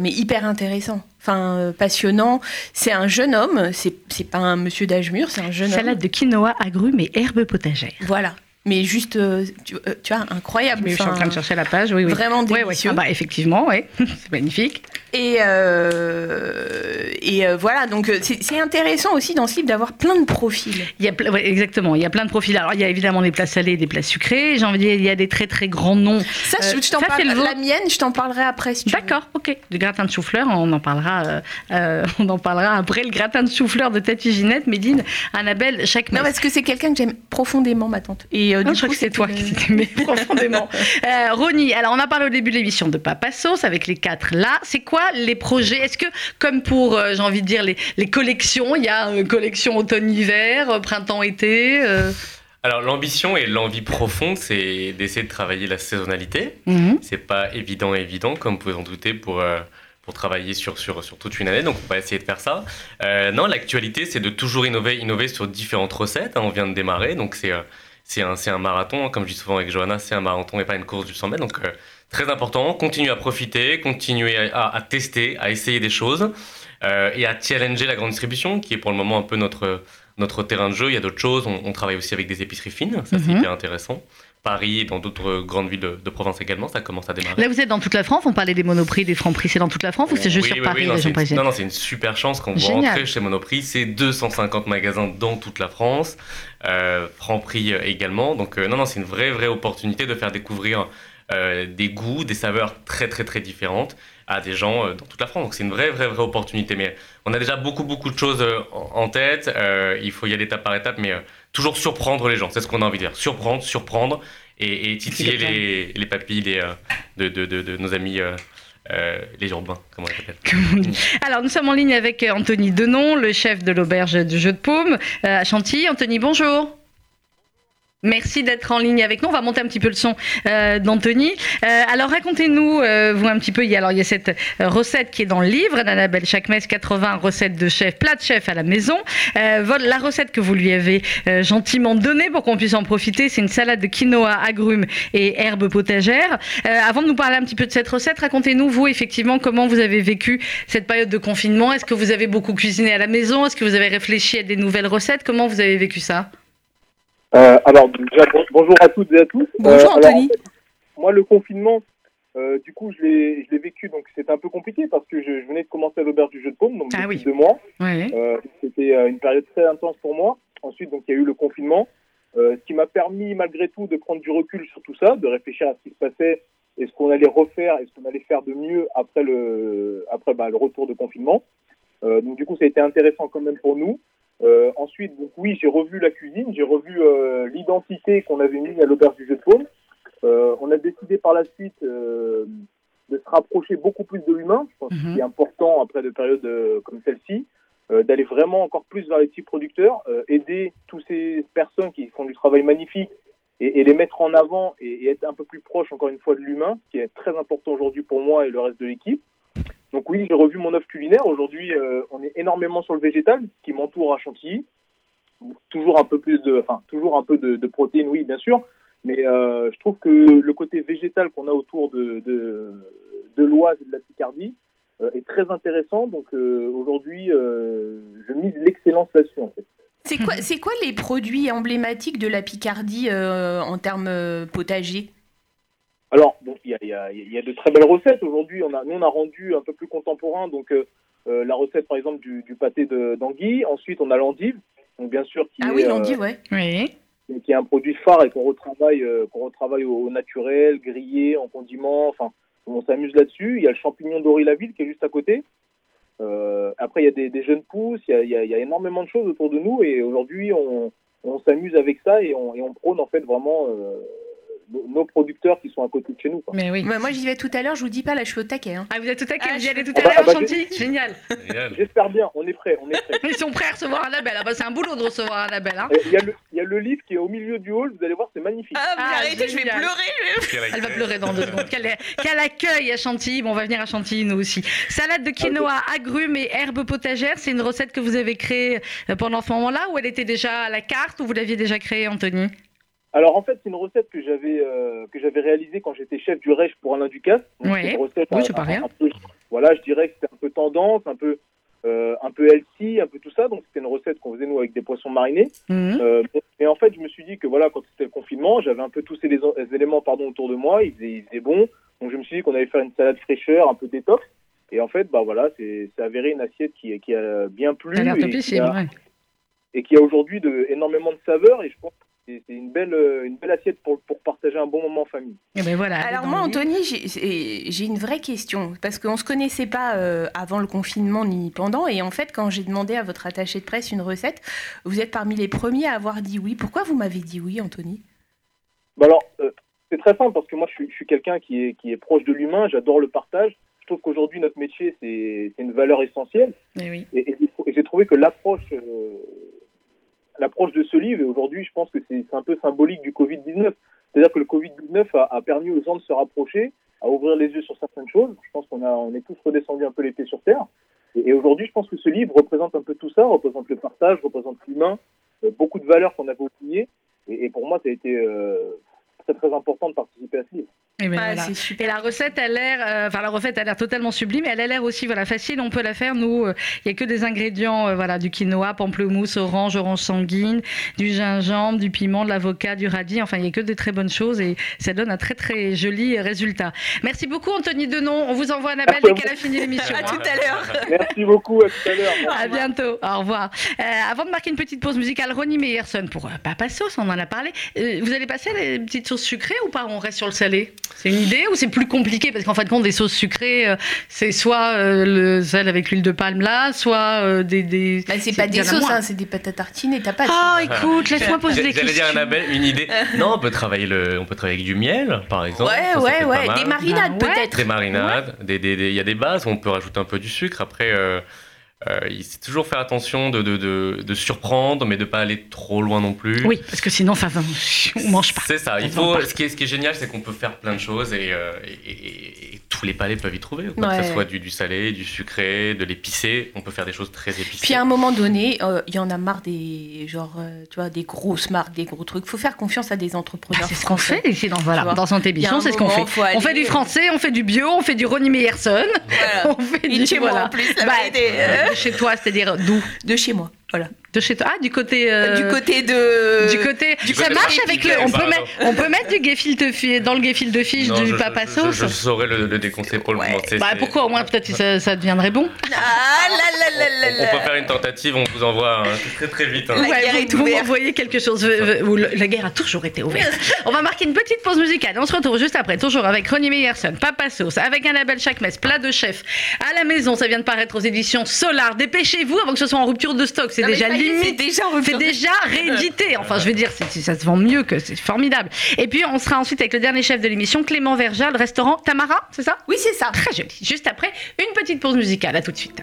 S3: Mais hyper intéressant. Enfin, euh, passionnant. C'est un jeune homme, c'est pas un monsieur d'âge mûr, c'est un jeune homme.
S2: Salade de quinoa, agrumes et herbes potagères.
S3: Voilà. Mais juste, euh, tu, euh, tu vois, incroyable.
S2: Mais je suis en train de chercher la page, oui, oui.
S3: Vraiment
S2: Ouais, ouais.
S3: délicieux.
S2: Ah bah, effectivement, oui, c'est magnifique.
S3: Et, euh, et euh, voilà, donc euh, c'est intéressant aussi dans ce livre d'avoir plein de profils.
S2: Il y a, ouais, exactement, il y a plein de profils. Alors, il y a évidemment des plats salés et des plats sucrés. J'ai envie de dire, il y a des très très grands noms.
S3: Ça,
S2: Euh,
S3: je, t'en parle. La mienne, je t'en parlerai après. Si tu veux.
S2: D'accord, ok. Du gratin de chou-fleur, on en parlera. on en parlera après le gratin de chou-fleur de Tati Ginette, Médine, Annabelle, chaque
S3: Non, parce que c'est quelqu'un que j'aime profondément, ma tante. Et
S2: Non,
S3: du
S2: je crois
S3: coup,
S2: que c'est toi qui t'aimais profondément. Ronnie, alors on a parlé au début de l'émission de Papa Sauce avec les quatre là. C'est quoi les projets? Est-ce que, comme pour, euh, j'ai envie de dire, les, les collections, il y a euh, collection automne-hiver, euh, printemps-été euh,
S4: Alors l'ambition et l'envie profonde, c'est d'essayer de travailler la saisonnalité.
S2: mhm.
S4: C'est pas évident, évident, comme vous pouvez en douter, pour, euh, pour travailler sur, sur, sur toute une année. Donc, on va essayer de faire ça. Euh, non, l'actualité, c'est de toujours innover, innover sur différentes recettes. hein. on vient de démarrer, donc c'est euh, c'est un, un marathon. Comme je dis souvent avec Johanna, c'est un marathon et pas une course du 100 mètres. Donc, euh, très important. Continuer à profiter, continuer à, tester, à essayer des choses euh, et à challenger la grande distribution, qui est pour le moment un peu notre, notre terrain de jeu. Il y a d'autres choses. On, on travaille aussi avec des épiceries fines. Ça, c'est
S2: Mhm.
S4: hyper intéressant. Paris et dans d'autres grandes villes de, de province également, ça commence à démarrer.
S2: Là, vous êtes dans toute la France. On parlait des monoprix, des francs prix. C'est dans toute la France ou c'est juste
S4: Oui,
S2: sur
S4: oui,
S2: Paris,
S4: oui, non, Non, non, c'est une super chance quand vous rentrez chez Monoprix. C'est 250 magasins dans toute la France, euh, Franprix euh, également. Donc, euh, non, non, c'est une vraie, vraie opportunité de faire découvrir euh, des goûts, des saveurs très, très, très différentes à des gens euh, dans toute la France. Donc, c'est une vraie, vraie, vraie opportunité. Mais on a déjà beaucoup, beaucoup de choses euh, en tête. Il faut y aller étape par étape, mais toujours surprendre les gens. C'est ce qu'on a envie de faire. Surprendre, surprendre et, et titiller les, les papilles des, de, de, de, de nos amis. euh, les urbains, comment on les.
S2: Alors, nous sommes en ligne avec Anthony Denon, le chef de l'auberge du jeu de paume à Chantilly. Anthony, bonjour. Merci d'être en ligne avec nous. On va monter un petit peu le son euh, d'Anthony. Euh, alors racontez-nous, euh, vous un petit peu, il y a, alors, il y a cette euh, recette qui est dans le livre d'Annabelle Chakmes, 80 recettes de chef, plat de chef à la maison. Euh, la recette que vous lui avez euh, gentiment donnée pour qu'on puisse en profiter, c'est une salade de quinoa, agrumes et herbes potagères. Avant de nous parler un petit peu de cette recette, racontez-nous, vous, effectivement, comment vous avez vécu cette période de confinement. Est-ce que vous avez beaucoup cuisiné à la maison? Est-ce que vous avez réfléchi à des nouvelles recettes? Comment vous avez vécu ça?
S8: Euh, alors, déjà, bon- bonjour à toutes et à tous.
S3: Bonjour,
S8: Euh, alors,
S3: Anthony.
S8: moi, le confinement, euh, du coup, je l'ai je l'ai vécu, donc c'était un peu compliqué parce que je, je venais de commencer à l'auberge du jeu de paume, donc
S2: Ah
S8: depuis
S2: oui.
S8: deux mois.
S2: Oui.
S8: Euh, c'était euh, une période très intense pour moi. Ensuite, donc, il y a eu le confinement, euh, ce qui m'a permis, malgré tout, de prendre du recul sur tout ça, de réfléchir à ce qui se passait et ce qu'on allait refaire et ce qu'on allait faire de mieux après le, après, bah, le retour de confinement. Euh, donc, du coup, ça a été intéressant quand même pour nous. Euh, ensuite, donc oui, j'ai revu la cuisine, j'ai revu euh, l'identité qu'on avait mis à l'auberge du jeu de paume. Euh, on a décidé par la suite euh, de se rapprocher beaucoup plus de l'humain. Je pense
S2: Mhm.
S8: que c'est important après de périodes euh, comme celle-ci, euh, d'aller vraiment encore plus vers les petits producteurs, euh, aider toutes ces personnes qui font du travail magnifique et, et les mettre en avant et, et être un peu plus proche encore une fois de l'humain, ce qui est très important aujourd'hui pour moi et le reste de l'équipe. Donc oui, j'ai revu mon offre culinaire. Aujourd'hui, euh, on est énormément sur le végétal, qui m'entoure à Chantilly. Toujours un peu plus de, enfin toujours un peu de, protéines, oui, bien sûr. Mais euh, je trouve que le côté végétal qu'on a autour de, de, l'Oise et de la Picardie euh, est très intéressant. Donc aujourd'hui, je mise l'excellence là-dessus en fait.
S3: C'est quoi, c'est quoi les produits emblématiques de la Picardie en termes potagers?
S8: Alors, bon, il y y, y a de très belles recettes aujourd'hui. On a, nous, on a rendu un peu plus contemporain. Donc, euh, euh, la recette, par exemple, du, du pâté de- d'anguille. Ensuite, on a l'endive. Donc, bien sûr, qui
S3: Ah
S8: est,
S3: oui,
S8: euh,
S3: l'endive, ouais.
S2: Oui.
S8: qui est un produit phare et qu'on retravaille, euh, qu'on retravaille au, au naturel, grillé, en condiment. Enfin, on s'amuse là-dessus. Il y a le champignon d'Ori-la-Ville qui est juste à côté. Euh, après, il y a des, des jeunes pousses. Il y a, y a- y a énormément de choses autour de nous. Et aujourd'hui, on, on s'amuse avec ça et on, et on prône en fait vraiment euh, nos, nos producteurs qui sont à côté de chez nous. quoi.
S2: Mais oui.
S3: Ouais, moi, j'y vais tout à l'heure, je vous dis pas, là, je suis au taquet. Hein.
S2: Ah, vous êtes tout à
S3: Ah,
S2: vous y allez tout
S8: Ah
S2: à
S8: bah,
S2: l'heure,
S8: ah bah,
S2: Chantilly Génial.
S4: Génial.
S8: J'espère bien. On est prêt. On est prêt.
S2: Ils sont prêts à recevoir un label. Ah bah, c'est un boulot de recevoir un label. Hein.
S8: Il y, a le, il y a le livre qui est au milieu du hall. Vous allez voir, c'est magnifique.
S3: Ah, mais
S2: Ah,
S3: arrêtez, je vais pleurer.
S2: Elle va pleurer dans deux secondes. Quel, quel accueil à Chantilly. Bon, on va venir à Chantilly, nous aussi. Salade de quinoa, agrumes et herbes potagères. C'est une recette que vous avez créée euh, pendant ce moment-là ou elle était déjà à la carte ou vous l'aviez déjà créée, Anthony?
S8: Alors en fait, c'est une recette que j'avais euh, que j'avais réalisée quand j'étais chef du Reich pour Alain Ducasse. Donc,
S2: Ouais.
S8: une recette
S2: Oui, c'est pas rien.
S8: peu- voilà, je dirais que c'était un peu tendance, un peu euh, un peu healthy, un peu tout ça. Donc c'était une recette qu'on faisait nous avec des poissons marinés.
S2: Mhm.
S8: Euh, mais, mais en fait, je me suis dit que voilà, quand c'était le confinement, j'avais un peu tous ces, éléments pardon autour de moi. Il faisait, il faisait bon, donc je me suis dit qu'on allait faire une salade fraîcheur, un peu détox. Et en fait, bah voilà, c'est avéré une assiette qui, qui a bien plu
S2: Ça a l'air
S8: et qui a-
S2: ouais.
S8: et qui a aujourd'hui énormément de saveurs. Et je pense c'est une belle, une belle assiette pour, pour partager un bon moment en famille.
S2: Et ben voilà.
S3: Alors moi, Anthony, j'ai- une vraie question parce qu'on se connaissait pas euh, avant le confinement ni pendant, et en fait, quand j'ai demandé à votre attaché de presse une recette, vous êtes parmi les premiers à avoir dit oui. Pourquoi vous m'avez dit oui, Anthony?
S8: Bah alors, euh, c'est très simple parce que moi, je suis, je suis quelqu'un qui est, qui est proche de l'humain. J'adore le partage. Je trouve qu'aujourd'hui, notre métier, c'est c'est une valeur essentielle.
S2: Oui.
S8: Et j'ai trouvé que l'approche, euh, l'approche de ce livre, et aujourd'hui, je pense que c'est un peu symbolique du Covid-19. C'est-à-dire que le Covid-19 a, permis aux gens de se rapprocher, à ouvrir les yeux sur certaines choses. Je pense qu'on on est tous redescendus un peu les pieds sur terre. Et, et aujourd'hui, je pense que ce livre représente un peu tout ça, représente le partage, représente l'humain, euh, beaucoup de valeurs qu'on avait oubliées. Et, et pour moi, ça a été euh, très très important de participer à ce livre.
S2: Et ben
S3: Ah,
S2: voilà.
S3: C'est
S2: Et la recette a l'air, euh, enfin la recette a l'air totalement sublime, et elle a l'air aussi voilà facile. On peut la faire. Nous, euh, il y a que des ingrédients, euh, voilà, du quinoa, pamplemousse, orange, orange sanguine, du gingembre, du piment, de l'avocat, du radis. Enfin, il y a que des très bonnes choses et ça donne un très très joli résultat. Merci beaucoup, Anthony Denon. On vous envoie un appel
S8: Merci à
S2: dès qu'elle a fini l'émission.
S3: À
S2: hein.
S3: tout à l'heure.
S8: Merci beaucoup, à tout à l'heure.
S2: À bientôt, au revoir. Euh, avant de marquer une petite pause musicale, Ronnie Meyerson pour euh, Papa Sauce, on en a parlé. Euh, vous allez passer à les petites sauces sucrées ou pas? On reste sur le salé C'est une idée ou c'est plus compliqué Parce qu'en fin de compte, des sauces sucrées, euh, c'est soit euh, le sel avec l'huile de palme là, soit euh, des. des...
S3: Bah, c'est pas
S2: il
S3: des sauces, hein, c'est des pâtes à tartiner et tapas.
S2: Ah, écoute, laisse-moi poser des
S4: J'allais
S2: questions.
S4: dire Annabelle, une idée. Non, on peut travailler le, on peut travailler avec du miel, par exemple.
S3: ouais,
S4: Ça,
S3: ouais, ouais.
S4: pas
S3: Des marinades
S2: Bah ouais.
S3: peut-être.
S4: Des marinades, des- des- des- il y a des bases, on peut rajouter un peu du sucre. Après, euh, il faut toujours faire attention de, de, de, de surprendre, mais de pas aller trop loin non plus.
S2: Oui, parce que sinon, enfin, on mange pas.
S4: C'est ça. Il faut. Ce qui est, ce qui est génial, c'est qu'on peut faire plein de choses et, euh, et- et tous les palais peuvent y trouver. quoi. Que ce soit du, du salé, du sucré, de l'épicé, on peut faire des choses très épicées.
S3: Puis à un moment donné, euh, il y en a marre des genre, euh, tu vois, des grosses marques, des gros trucs. Faut faire confiance à des
S2: Bah,
S3: entrepreneurs.
S2: c'est ce qu'on fait ici dans, voilà, dans
S3: Il un
S2: Bichon, c'est ce qu'on fait. On fait du français, on fait du bio, on fait du Ronnie Meyerson,
S3: Voilà.
S2: on fait
S3: Et
S2: du
S3: chez moi en plus, la
S2: Bah,
S3: euh,
S2: chez toi, c'est-à-dire d'où
S3: de chez moi. Voilà.
S2: De chez toi. Ah, du côté. euh,
S3: du côté de.
S2: Du côté.
S4: Du
S2: ça
S4: côté
S2: marche avec le. On peut, mettre, on peut mettre du gefilte fi- dans le gefilte de fiche
S4: Non,
S2: du
S4: je-
S2: papa
S4: je,
S2: sauce.
S4: Je, je saurais le, le déconseiller pour le
S3: Ouais.
S4: moment. C'est-
S2: Bah pourquoi au moins peut-être que ça, ça deviendrait bon.
S3: Ah là là là là
S4: On
S3: là.
S4: peut faire une tentative, on vous envoie un- très très vite. hein.
S3: La guerre
S2: vous,
S3: est
S2: vous m'envoyez quelque chose. euh, où le- la guerre a toujours été ouverte. on va marquer une petite pause musicale. On se retrouve juste après, toujours avec Ronnie Meyerson, Papa Sauce, avec un label chaque messe, plat de chef. À la maison, ça vient de paraître aux éditions Solar. Dépêchez-vous avant que ce soit en rupture de stock. C'est déjà
S3: est,
S2: limite.
S3: C'est déjà
S2: C'est réédité. Enfin, je veux dire, c'est- c'est- ça se vend mieux que c'est formidable. Et puis, on sera ensuite avec le dernier chef de l'émission, Clément Verja, le restaurant Tamara, c'est ça?
S3: Oui, c'est ça.
S2: Très joli. Juste après, une petite pause musicale. À tout de suite.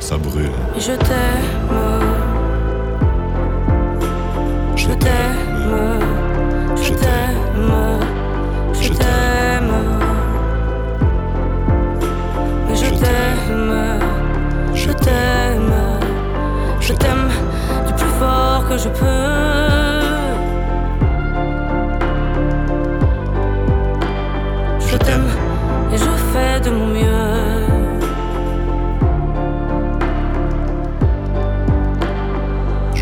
S9: ça brûle.
S10: Et je t'aime, je t'aime, je t'aime, je t'aime. Je t'aime, je t'aime, je t'aime du plus fort que je peux.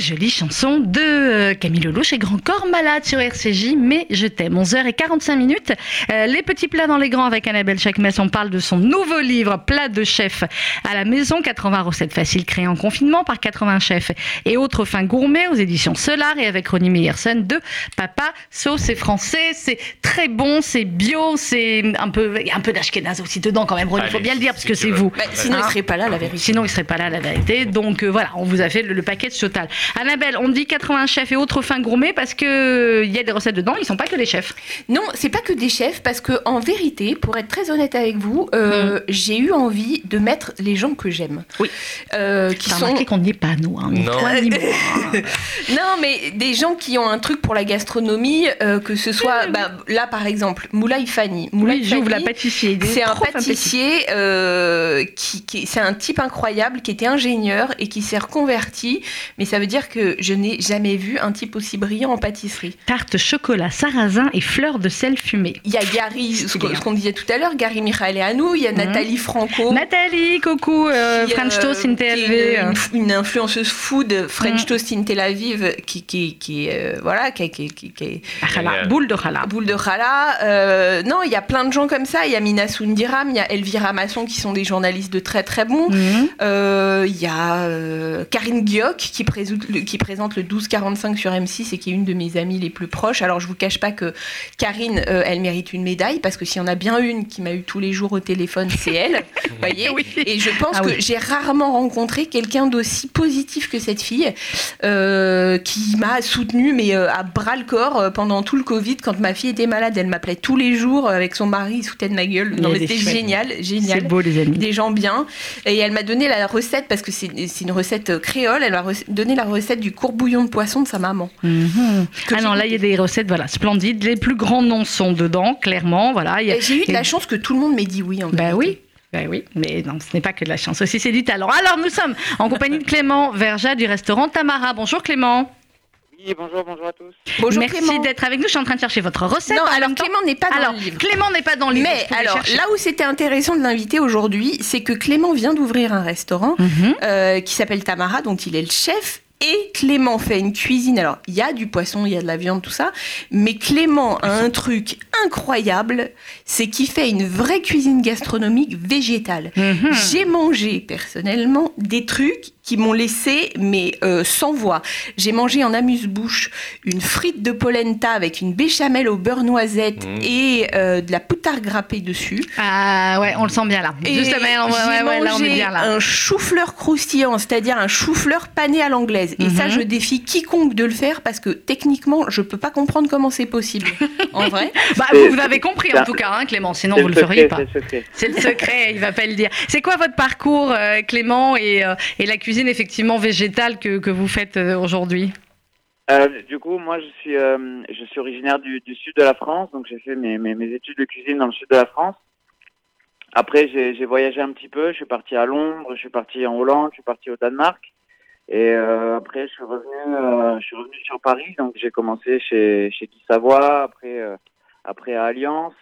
S2: jolie chanson de euh, Camille Lelouch et Grand Corps Malade sur RCJ, mais je t'aime. 11h45 minutes. Euh, les petits plats dans les grands avec Annabelle Chakmes. On parle de son nouveau livre, Plat de chef à la maison. 80 recettes faciles créées en confinement par 80 chefs et autres fins gourmets aux éditions Solar et avec Ronnie Meyerson de Papa Sauce. C'est français, c'est très bon, c'est bio, c'est un peu, il y a un peu d'ashkenaz aussi dedans quand même, Ronnie. Il faut bien le dire parce que c'est vous.
S3: Bah, sinon, il
S2: Hein
S3: serait pas là, la vérité.
S2: Sinon, il serait pas là, la vérité. Donc euh, voilà, on vous a fait le, le package total. Annabelle, on dit 80 chefs et autres fins gourmets parce que euh, il y a des recettes dedans. Ils sont pas que les chefs.
S3: Non, c'est pas que des chefs, parce que en vérité, pour être très honnête avec vous, euh, j'ai eu envie de mettre les gens que j'aime.
S2: Oui.
S3: Euh, qui
S2: T'as
S3: sont.
S2: remarqué qu'on n'y est pas nous, hein, ni
S4: Non.
S2: toi ni moi.
S3: Non, mais des gens qui ont un truc pour la gastronomie, euh, que ce soit. bah, là, par exemple, Moulay Fanny. Moulay
S2: Oui, j'ouvre la pâtissier.
S3: C'est un pâtissier euh, qui, qui- c'est un type incroyable qui était ingénieur et qui s'est reconverti mais ça veut dire que je n'ai jamais vu un type aussi brillant en pâtisserie.
S2: Tarte chocolat sarrasin et fleurs de sel fumé.
S3: Il y a Gary, ce qu'on ce qu'on disait tout à l'heure, Gary Michaeleanu, il y a
S2: Mhm.
S3: Nathalie Franco.
S2: Nathalie, coucou, euh,
S3: qui,
S2: French
S3: euh,
S2: Toast in
S3: est
S2: TLV.
S3: Une, influenceuse food French
S2: Mm.
S3: Toast in Tel Aviv qui, qui, qui, euh, voilà, qui, qui, qui, qui est
S2: Chala,
S4: Génial.
S2: boule de chala.
S3: boule de challah. Euh, non, il y a plein de gens comme ça. Il y a Mina Soundiram, il y a Elvira Masson qui sont des journalistes de très très bons. Euh, Il y a euh, Karine Guioc qui, présente le- qui présente le 1245 sur M6 et qui est une de mes amies les plus proches. Alors je vous cache pas que Karine, euh, elle mérite une médaille parce que s'il y en a bien une qui m'a eu tous les jours au téléphone, c'est elle. Vous voyez
S2: Oui.
S3: Et je pense
S2: Ah
S3: que
S2: oui.
S3: j'ai rarement rencontré quelqu'un d'aussi positif que cette fille euh, qui m'a soutenue mais euh, à bras le corps pendant tout le Covid quand ma fille était malade. Elle m'appelait tous les jours avec son mari, il foutait de ma gueule. Non mais c'était
S2: chouettes.
S3: génial,
S2: C'est
S3: génial
S2: beau, les amis.
S3: des gens bien. Et elle m'a donné la recette, parce que c'est une recette créole, elle m'a donné la recette du courbouillon de poisson de sa maman. Que
S2: Ah non, là, il y a des recettes voilà, splendides. Les plus grands noms sont dedans, clairement. Voilà, y a-
S3: J'ai eu de la chance que tout le monde m'ait dit oui. En
S2: Ben oui. Ben oui, mais non, ce n'est pas que de la chance aussi, c'est du talent. Alors, nous sommes en compagnie de Clément Verja du restaurant Tamara. Bonjour Clément.
S11: Oui, bonjour, bonjour à tous.
S3: Bonjour
S2: Merci
S3: Clément.
S2: d'être avec nous. Je suis en train de chercher votre recette.
S3: Non, alors. Clément n'est pas dans
S2: Alors,
S3: le livre.
S2: Clément n'est pas dans le livre.
S3: Mais alors, là où c'était intéressant de l'inviter aujourd'hui, c'est que Clément vient d'ouvrir un restaurant
S2: Mhm.
S3: euh, qui s'appelle Tamara, dont il est le chef. Et Clément fait une cuisine. Alors, il y a du poisson, il y a de la viande, tout ça. Mais Clément a un truc incroyable, c'est qu'il fait une vraie cuisine gastronomique végétale.
S2: Mhm.
S3: J'ai mangé personnellement des trucs qui m'ont laissé mais euh, sans voix. J'ai mangé en amuse-bouche une frite de polenta avec une béchamel au beurre noisette
S4: Mmh.
S3: et euh, de la poutarde grappée dessus.
S2: Ah ouais, on le sent bien là.
S3: Et
S2: Justement, ouais,
S3: j'ai
S2: ouais, ouais, là, on est
S3: mangé
S2: bien là.
S3: un chou-fleur croustillant, c'est-à-dire un chou-fleur pané à l'anglaise. Et ça,
S2: Mhm.
S3: je défie quiconque de le faire parce que techniquement, je peux pas comprendre comment c'est possible. en vrai.
S2: Bah, vous l'avez compris en tout cas, hein, Clément, sinon vous le
S11: secret,
S2: feriez pas.
S11: C'est le secret.
S2: C'est le secret, il va pas le dire. C'est quoi votre parcours, euh, Clément, et, euh, et la cuisine effectivement végétale que, que vous faites euh, aujourd'hui
S11: Euh, du coup, moi, je suis, euh, je suis originaire du, sud de la France, donc j'ai fait mes, mes, études de cuisine dans le sud de la France. Après, j'ai voyagé un petit peu. Je suis parti à Londres, je suis parti en Hollande, je suis parti au Danemark. Et après, je suis revenu, je suis revenu sur Paris. Donc, j'ai commencé chez chez Guy Savoie, après après à Alliance,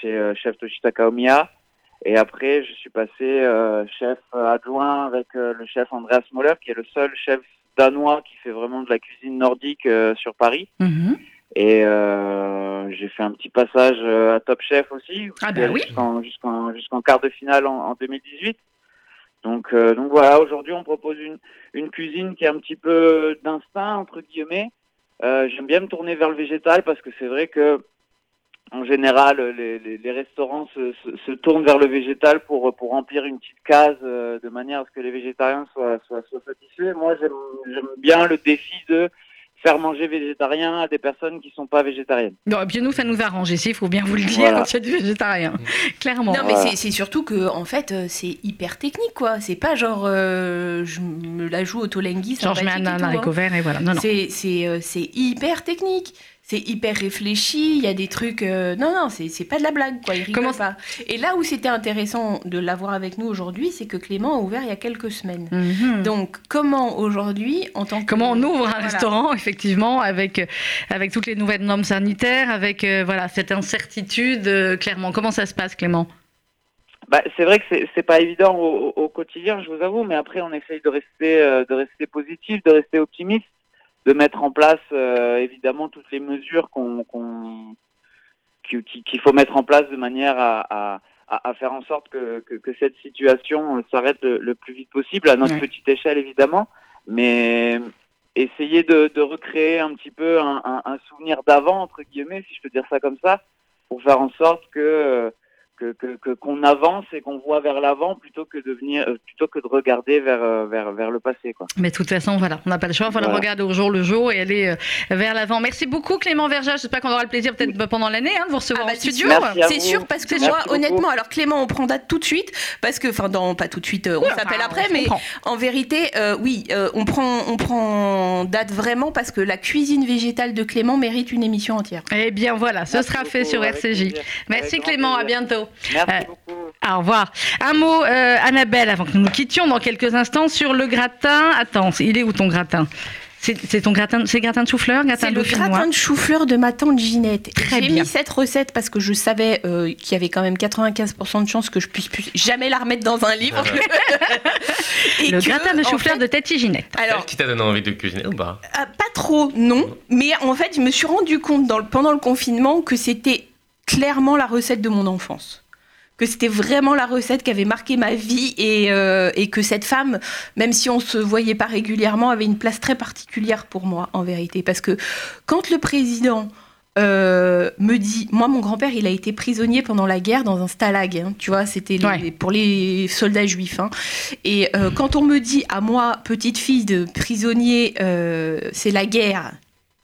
S11: chez chef Toshitaka Omiya. Et après, je suis passé euh, chef adjoint avec euh, le chef Andreas Moller, qui est le seul chef danois qui fait vraiment de la cuisine nordique euh, sur Paris.
S2: Mhm.
S11: Et euh, j'ai fait un petit passage euh, à Top Chef aussi,
S2: Ah
S11: allé
S2: oui.
S11: jusqu'en jusqu'en jusqu'en quart de finale en, en 2018. Donc euh, donc voilà, aujourd'hui on propose une une cuisine qui est un petit peu d'instinct entre guillemets. Euh, J'aime bien me tourner vers le végétal parce que c'est vrai que en général les, les, les restaurants se, se, se tournent vers le végétal pour pour remplir une petite case euh, de manière à ce que les végétariens soient soient, soient satisfaits. Moi j'aime bien le défi de faire manger végétarien à des personnes qui sont pas végétariennes.
S2: Non, et puis nous, ça nous arrange ici, il faut bien vous le dire,
S11: Voilà.
S2: quand il y a du végétarien. Clairement.
S3: Non, mais
S11: Voilà.
S3: c'est- surtout que, en fait, euh, c'est hyper technique, quoi. C'est pas genre, euh, je me la joue au Tolenghi,
S2: Genre, je mets un, un haricot vert et voilà. Non, non.
S3: C'est c'est, c'est hyper technique. C'est hyper réfléchi. Il y a des trucs. euh, Non, non, c'est c'est pas de la blague, quoi. Il rigole
S2: Comment-
S3: pas. Et là où c'était intéressant de l'avoir avec nous aujourd'hui, c'est que Clément a ouvert il y a quelques semaines.
S2: Mhm.
S3: Donc, comment aujourd'hui, en tant que.
S2: Comment on ouvre un
S3: Voilà.
S2: restaurant, effectivement, avec, avec toutes les nouvelles normes sanitaires, avec euh, voilà, cette incertitude, euh, clairement. Comment ça se passe, Clément?
S11: Bah, c'est vrai que c'est c'est pas évident au, au- au quotidien, je vous avoue, mais après on essaye de rester euh, de rester positif, de rester optimiste, de mettre en place euh, évidemment toutes les mesures qu'on qu'on qui- qui- qu'il faut mettre en place de manière à, à, à- faire en sorte que, que, que cette situation s'arrête le, le plus vite possible à notre
S2: Ouais.
S11: petite échelle évidemment, mais essayer de, de recréer un petit peu un, un, un souvenir d'avant entre guillemets, si je peux dire ça comme ça, pour faire en sorte que euh, que qu'on avance et qu'on voit vers l'avant plutôt que de venir euh, plutôt que de regarder vers euh, vers vers le passé quoi.
S2: Mais de toute façon, voilà, on n'a pas le choix, il faut la
S11: Voilà.
S2: regarder au jour le jour et aller euh, vers l'avant. Merci beaucoup, Clément Verja. J'espère qu'on aura le plaisir, peut-être pendant l'année, hein, de vous recevoir
S3: Ah bah,
S2: en studio.
S3: C'est sûr parce que moi,
S11: beaucoup.
S3: honnêtement, alors Clément, on prend date tout de suite parce que, enfin, dans pas tout de suite, on
S2: Ouais,
S3: s'appelle
S2: enfin,
S3: après,
S2: on
S3: mais
S2: comprend.
S3: en vérité, euh, oui, euh, on prend, on prend date vraiment parce que la cuisine végétale de Clément mérite une émission entière.
S2: Eh bien voilà, ce
S11: Merci
S2: sera fait
S11: beaucoup,
S2: sur RCJ. Merci Clément, à bientôt.
S11: Merci
S2: Euh,
S11: beaucoup.
S2: Au revoir. Un mot, euh, Annabelle, avant que nous nous quittions dans quelques instants sur le gratin. Attends, il est où ton gratin? C'est ton gratin, c'est gratin de chou-fleur, gratin
S3: C'est
S2: de
S3: le gratin de chou-fleur de ma tante Ginette.
S2: Très
S3: J'ai mis cette recette parce que je savais euh, qu'il y avait quand même 95% de chances que je puisse plus jamais la remettre dans un livre. Et
S2: Le
S3: que,
S2: gratin de
S3: en
S2: chou-fleur
S3: fait,
S2: de Tati Ginette.
S3: Alors,
S4: qui t'a donné envie de cuisiner ou pas?
S3: Euh, pas trop, non. Mais en fait, je me suis rendu compte dans le- pendant le confinement que c'était clairement la recette de mon enfance. Que c'était vraiment la recette qui avait marqué ma vie et, euh, et que cette femme, même si on se voyait pas régulièrement, avait une place très particulière pour moi, en vérité. Parce que quand le président euh, me dit, moi mon grand-père il a été prisonnier pendant la guerre dans un stalag, hein, tu vois, c'était
S2: Ouais.
S3: pour les soldats juifs. hein. Et euh, quand on me dit à moi, petite fille de prisonnier, c'est la guerre.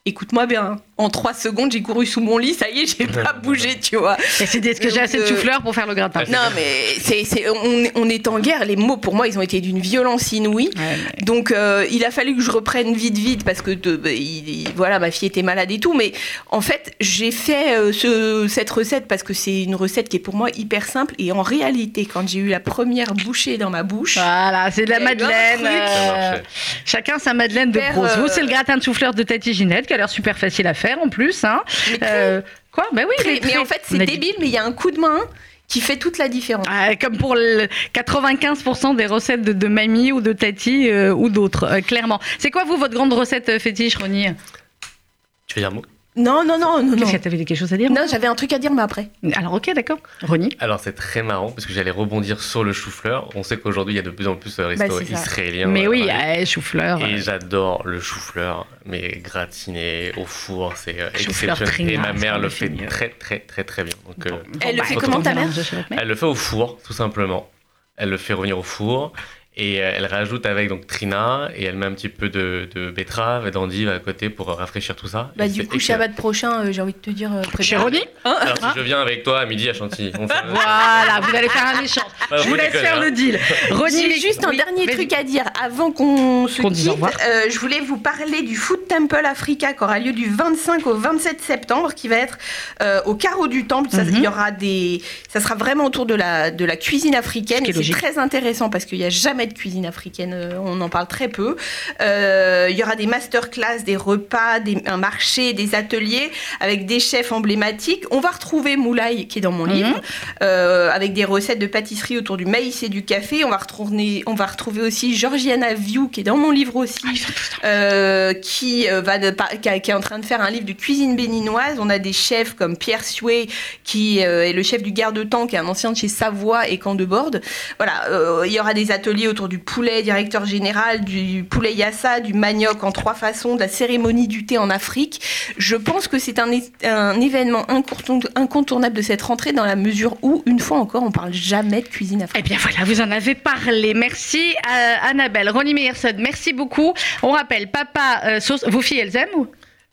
S3: Écoute-moi bien, en trois secondes j'ai couru sous mon lit, ça y est, j'ai pas bougé, tu vois.
S2: Et c'est est-ce que j'ai assez de
S3: euh,
S2: chou-fleur pour faire le gratin
S4: Ah,
S3: Non, mais c'est, c'est- on, on est en guerre. Les mots, pour moi, ils ont été d'une violence inouïe.
S2: Ouais, mais-
S3: Donc, euh, il a fallu que je reprenne vite, vite, parce que de- bah, il- il- voilà, ma fille était malade et tout. Mais en fait, j'ai fait euh, ce- cette recette parce que c'est une recette qui est pour moi hyper simple. Et en réalité, quand j'ai eu la première bouchée dans ma bouche,
S2: Voilà, c'est de la madeleine. euh, chacun sa madeleine de prose. Vous, c'est le gratin de chou-fleur de Tati Ginette qui a l'air super facile à faire en plus. Hein.
S3: mais très-
S2: Euh, quoi? Ben oui,
S3: très-
S2: mais,
S3: en fait, c'est débile, mais il y a un coup de main qui fait toute la différence.
S2: Ah, comme pour le 95% des recettes de, de mamie ou de tati euh, ou d'autres, euh, clairement. C'est quoi, vous, votre grande recette fétiche, Ronnie?
S4: Tu veux dire un mot?
S3: Non, non, non, non, non.
S2: Qu'est-ce que t'avais quelque chose à dire
S3: Non, j'avais un truc à dire, mais après.
S2: Alors, ok, d'accord. Ronnie
S4: Alors c'est très marrant parce que j'allais rebondir sur le chou-fleur. On sait qu'aujourd'hui il y a de plus en plus de restos
S3: Bah,
S4: israéliens.
S2: Mais
S4: euh,
S2: oui, euh, chou-fleur.
S4: Et
S2: euh,
S4: j'adore le chou-fleur, mais gratiné au four, c'est euh, exceptionnel. Et ma mère le fait très très très très bien. Donc, euh,
S2: bon,
S3: Elle le
S2: bah,
S3: fait
S2: écoute,
S3: comment, ta mère.
S4: elle le fait au four, tout simplement. Elle le fait revenir au four et euh, elle rajoute avec donc trina et elle met un petit peu de, de betterave et d'endive à côté pour rafraîchir tout ça.
S3: Bah,
S4: Et
S3: du coup. Shabbat prochain, euh, j'ai envie de te dire. euh,
S2: Chez. Ronnie
S4: Alors si je viens avec toi à midi à Chantilly, on fait un-
S2: Voilà, vous allez faire un échange.
S4: Ah,
S2: Je vous laisse faire
S4: hein.
S2: le deal. Ronnie,
S3: J'ai
S2: mais-
S3: juste un
S2: oui,
S3: dernier truc à dire avant qu'on se
S2: dise
S3: quitte. Euh, je voulais vous parler du Food Temple Africa qui aura lieu du 25 au 27 septembre, qui va être euh, au carreau du temple. Ça,
S2: Mhm.
S3: Il y aura des, ça sera vraiment autour de la de la cuisine africaine. C'est très intéressant parce qu'il n'y a jamais de cuisine africaine. euh, On en parle très peu. Euh, il y aura des masterclass, des repas, des, un marché, des ateliers avec des chefs emblématiques. On va retrouver Moulay qui est dans mon
S2: Mhm.
S3: livre euh, avec des recettes de pâtisserie autour du maïs et du café. On va retrouver, on va retrouver aussi Georgiana View qui est dans mon livre aussi, euh, qui, va de- qui, a- qui est en train de faire un livre de cuisine béninoise. On a des chefs comme Pierre Sué qui est le chef du garde-temps, qui est un ancien de chez Savoie et Camp de Borde. Voilà, il y aura des ateliers autour du poulet directeur général, du poulet yassa, du manioc en trois façons, de la cérémonie du thé en Afrique. Je pense que c'est un, événement incontourn- incontournable de cette rentrée dans la mesure où, une fois encore, on parle jamais de cuisine
S2: Eh
S3: africaine.
S2: bien voilà, vous en avez parlé. Merci à Annabelle. Ronnie Meyerson, merci beaucoup. On rappelle, papa, euh, sauce, vos filles, elles aiment ou?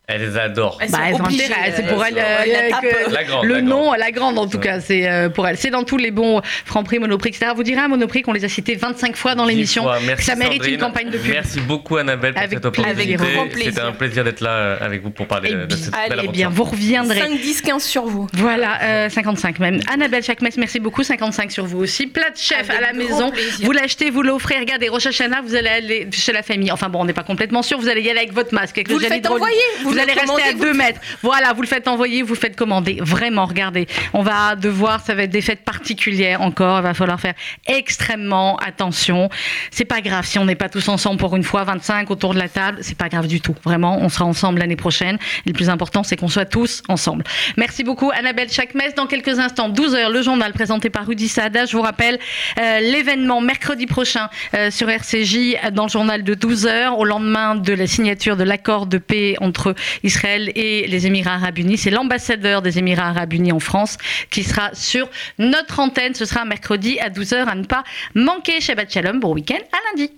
S4: Elles adorent.
S3: Elles
S2: Bah,
S3: sont
S2: elles ont
S3: obligées,
S2: intérêt, c'est
S3: euh,
S2: pour elles.
S3: elles
S2: euh,
S3: la
S2: que-
S3: tapent.
S4: La grande,
S2: le
S4: la
S2: nom,
S4: grande.
S2: la grande en tout
S4: Ouais.
S2: cas, c'est euh, pour elle. C'est dans tous les bons Franprix, Monoprix, etc. Vous direz à Monoprix qu'on les a cités 25 fois dans l'émission.
S4: Merci,
S2: Ça mérite
S4: Sandrine.
S2: une campagne de pub.
S4: Merci beaucoup Annabelle pour
S2: Avec
S4: cette
S2: plaisir.
S4: opportunité.
S3: Avec grand plaisir.
S4: C'était un plaisir d'être là euh, avec vous pour parler
S2: Eh
S4: de, cette belle
S3: allez,
S2: Eh
S4: aventure.
S2: bien, vous reviendrez.
S3: 5, 10, 15 sur vous.
S2: Voilà, euh, 55 même. Annabelle Chakmes, merci beaucoup. 55 sur vous aussi. Plat de chef
S3: Avec
S2: à la maison.
S3: plaisir.
S2: Vous l'achetez, vous l'offrez. Regardez, Rosh Hashanah, vous allez aller chez la famille. Enfin bon, on n'est pas complètement sûr. Vous allez y aller avec votre masque, avec
S3: Vous
S2: le
S3: faites envoyer, vous
S2: Vous,
S3: le
S2: allez rester à
S3: vous
S2: 2
S3: le
S2: mètres. Voilà, vous le faites envoyer, vous le faites commander. Vraiment, regardez. On va devoir, ça va être des fêtes particulières encore. Il va falloir faire extrêmement attention. C'est pas grave si on n'est pas tous ensemble pour une fois, 25 autour de la table. C'est pas grave du tout. Vraiment, on sera ensemble l'année prochaine. Et le plus important, c'est qu'on soit tous ensemble. Merci beaucoup, Annabelle Chakmes. Dans quelques instants, 12h, le journal présenté par Rudy Saada. Je vous rappelle euh, l'événement mercredi prochain euh, sur RCJ dans le journal de 12h, au lendemain de la signature de l'accord de paix entre Israël et les Émirats Arabes Unis. C'est l'ambassadeur des Émirats Arabes Unis en France qui sera sur notre antenne. Ce sera mercredi à 12h à ne pas manquer. Shabbat Shalom, bon week-end, à lundi.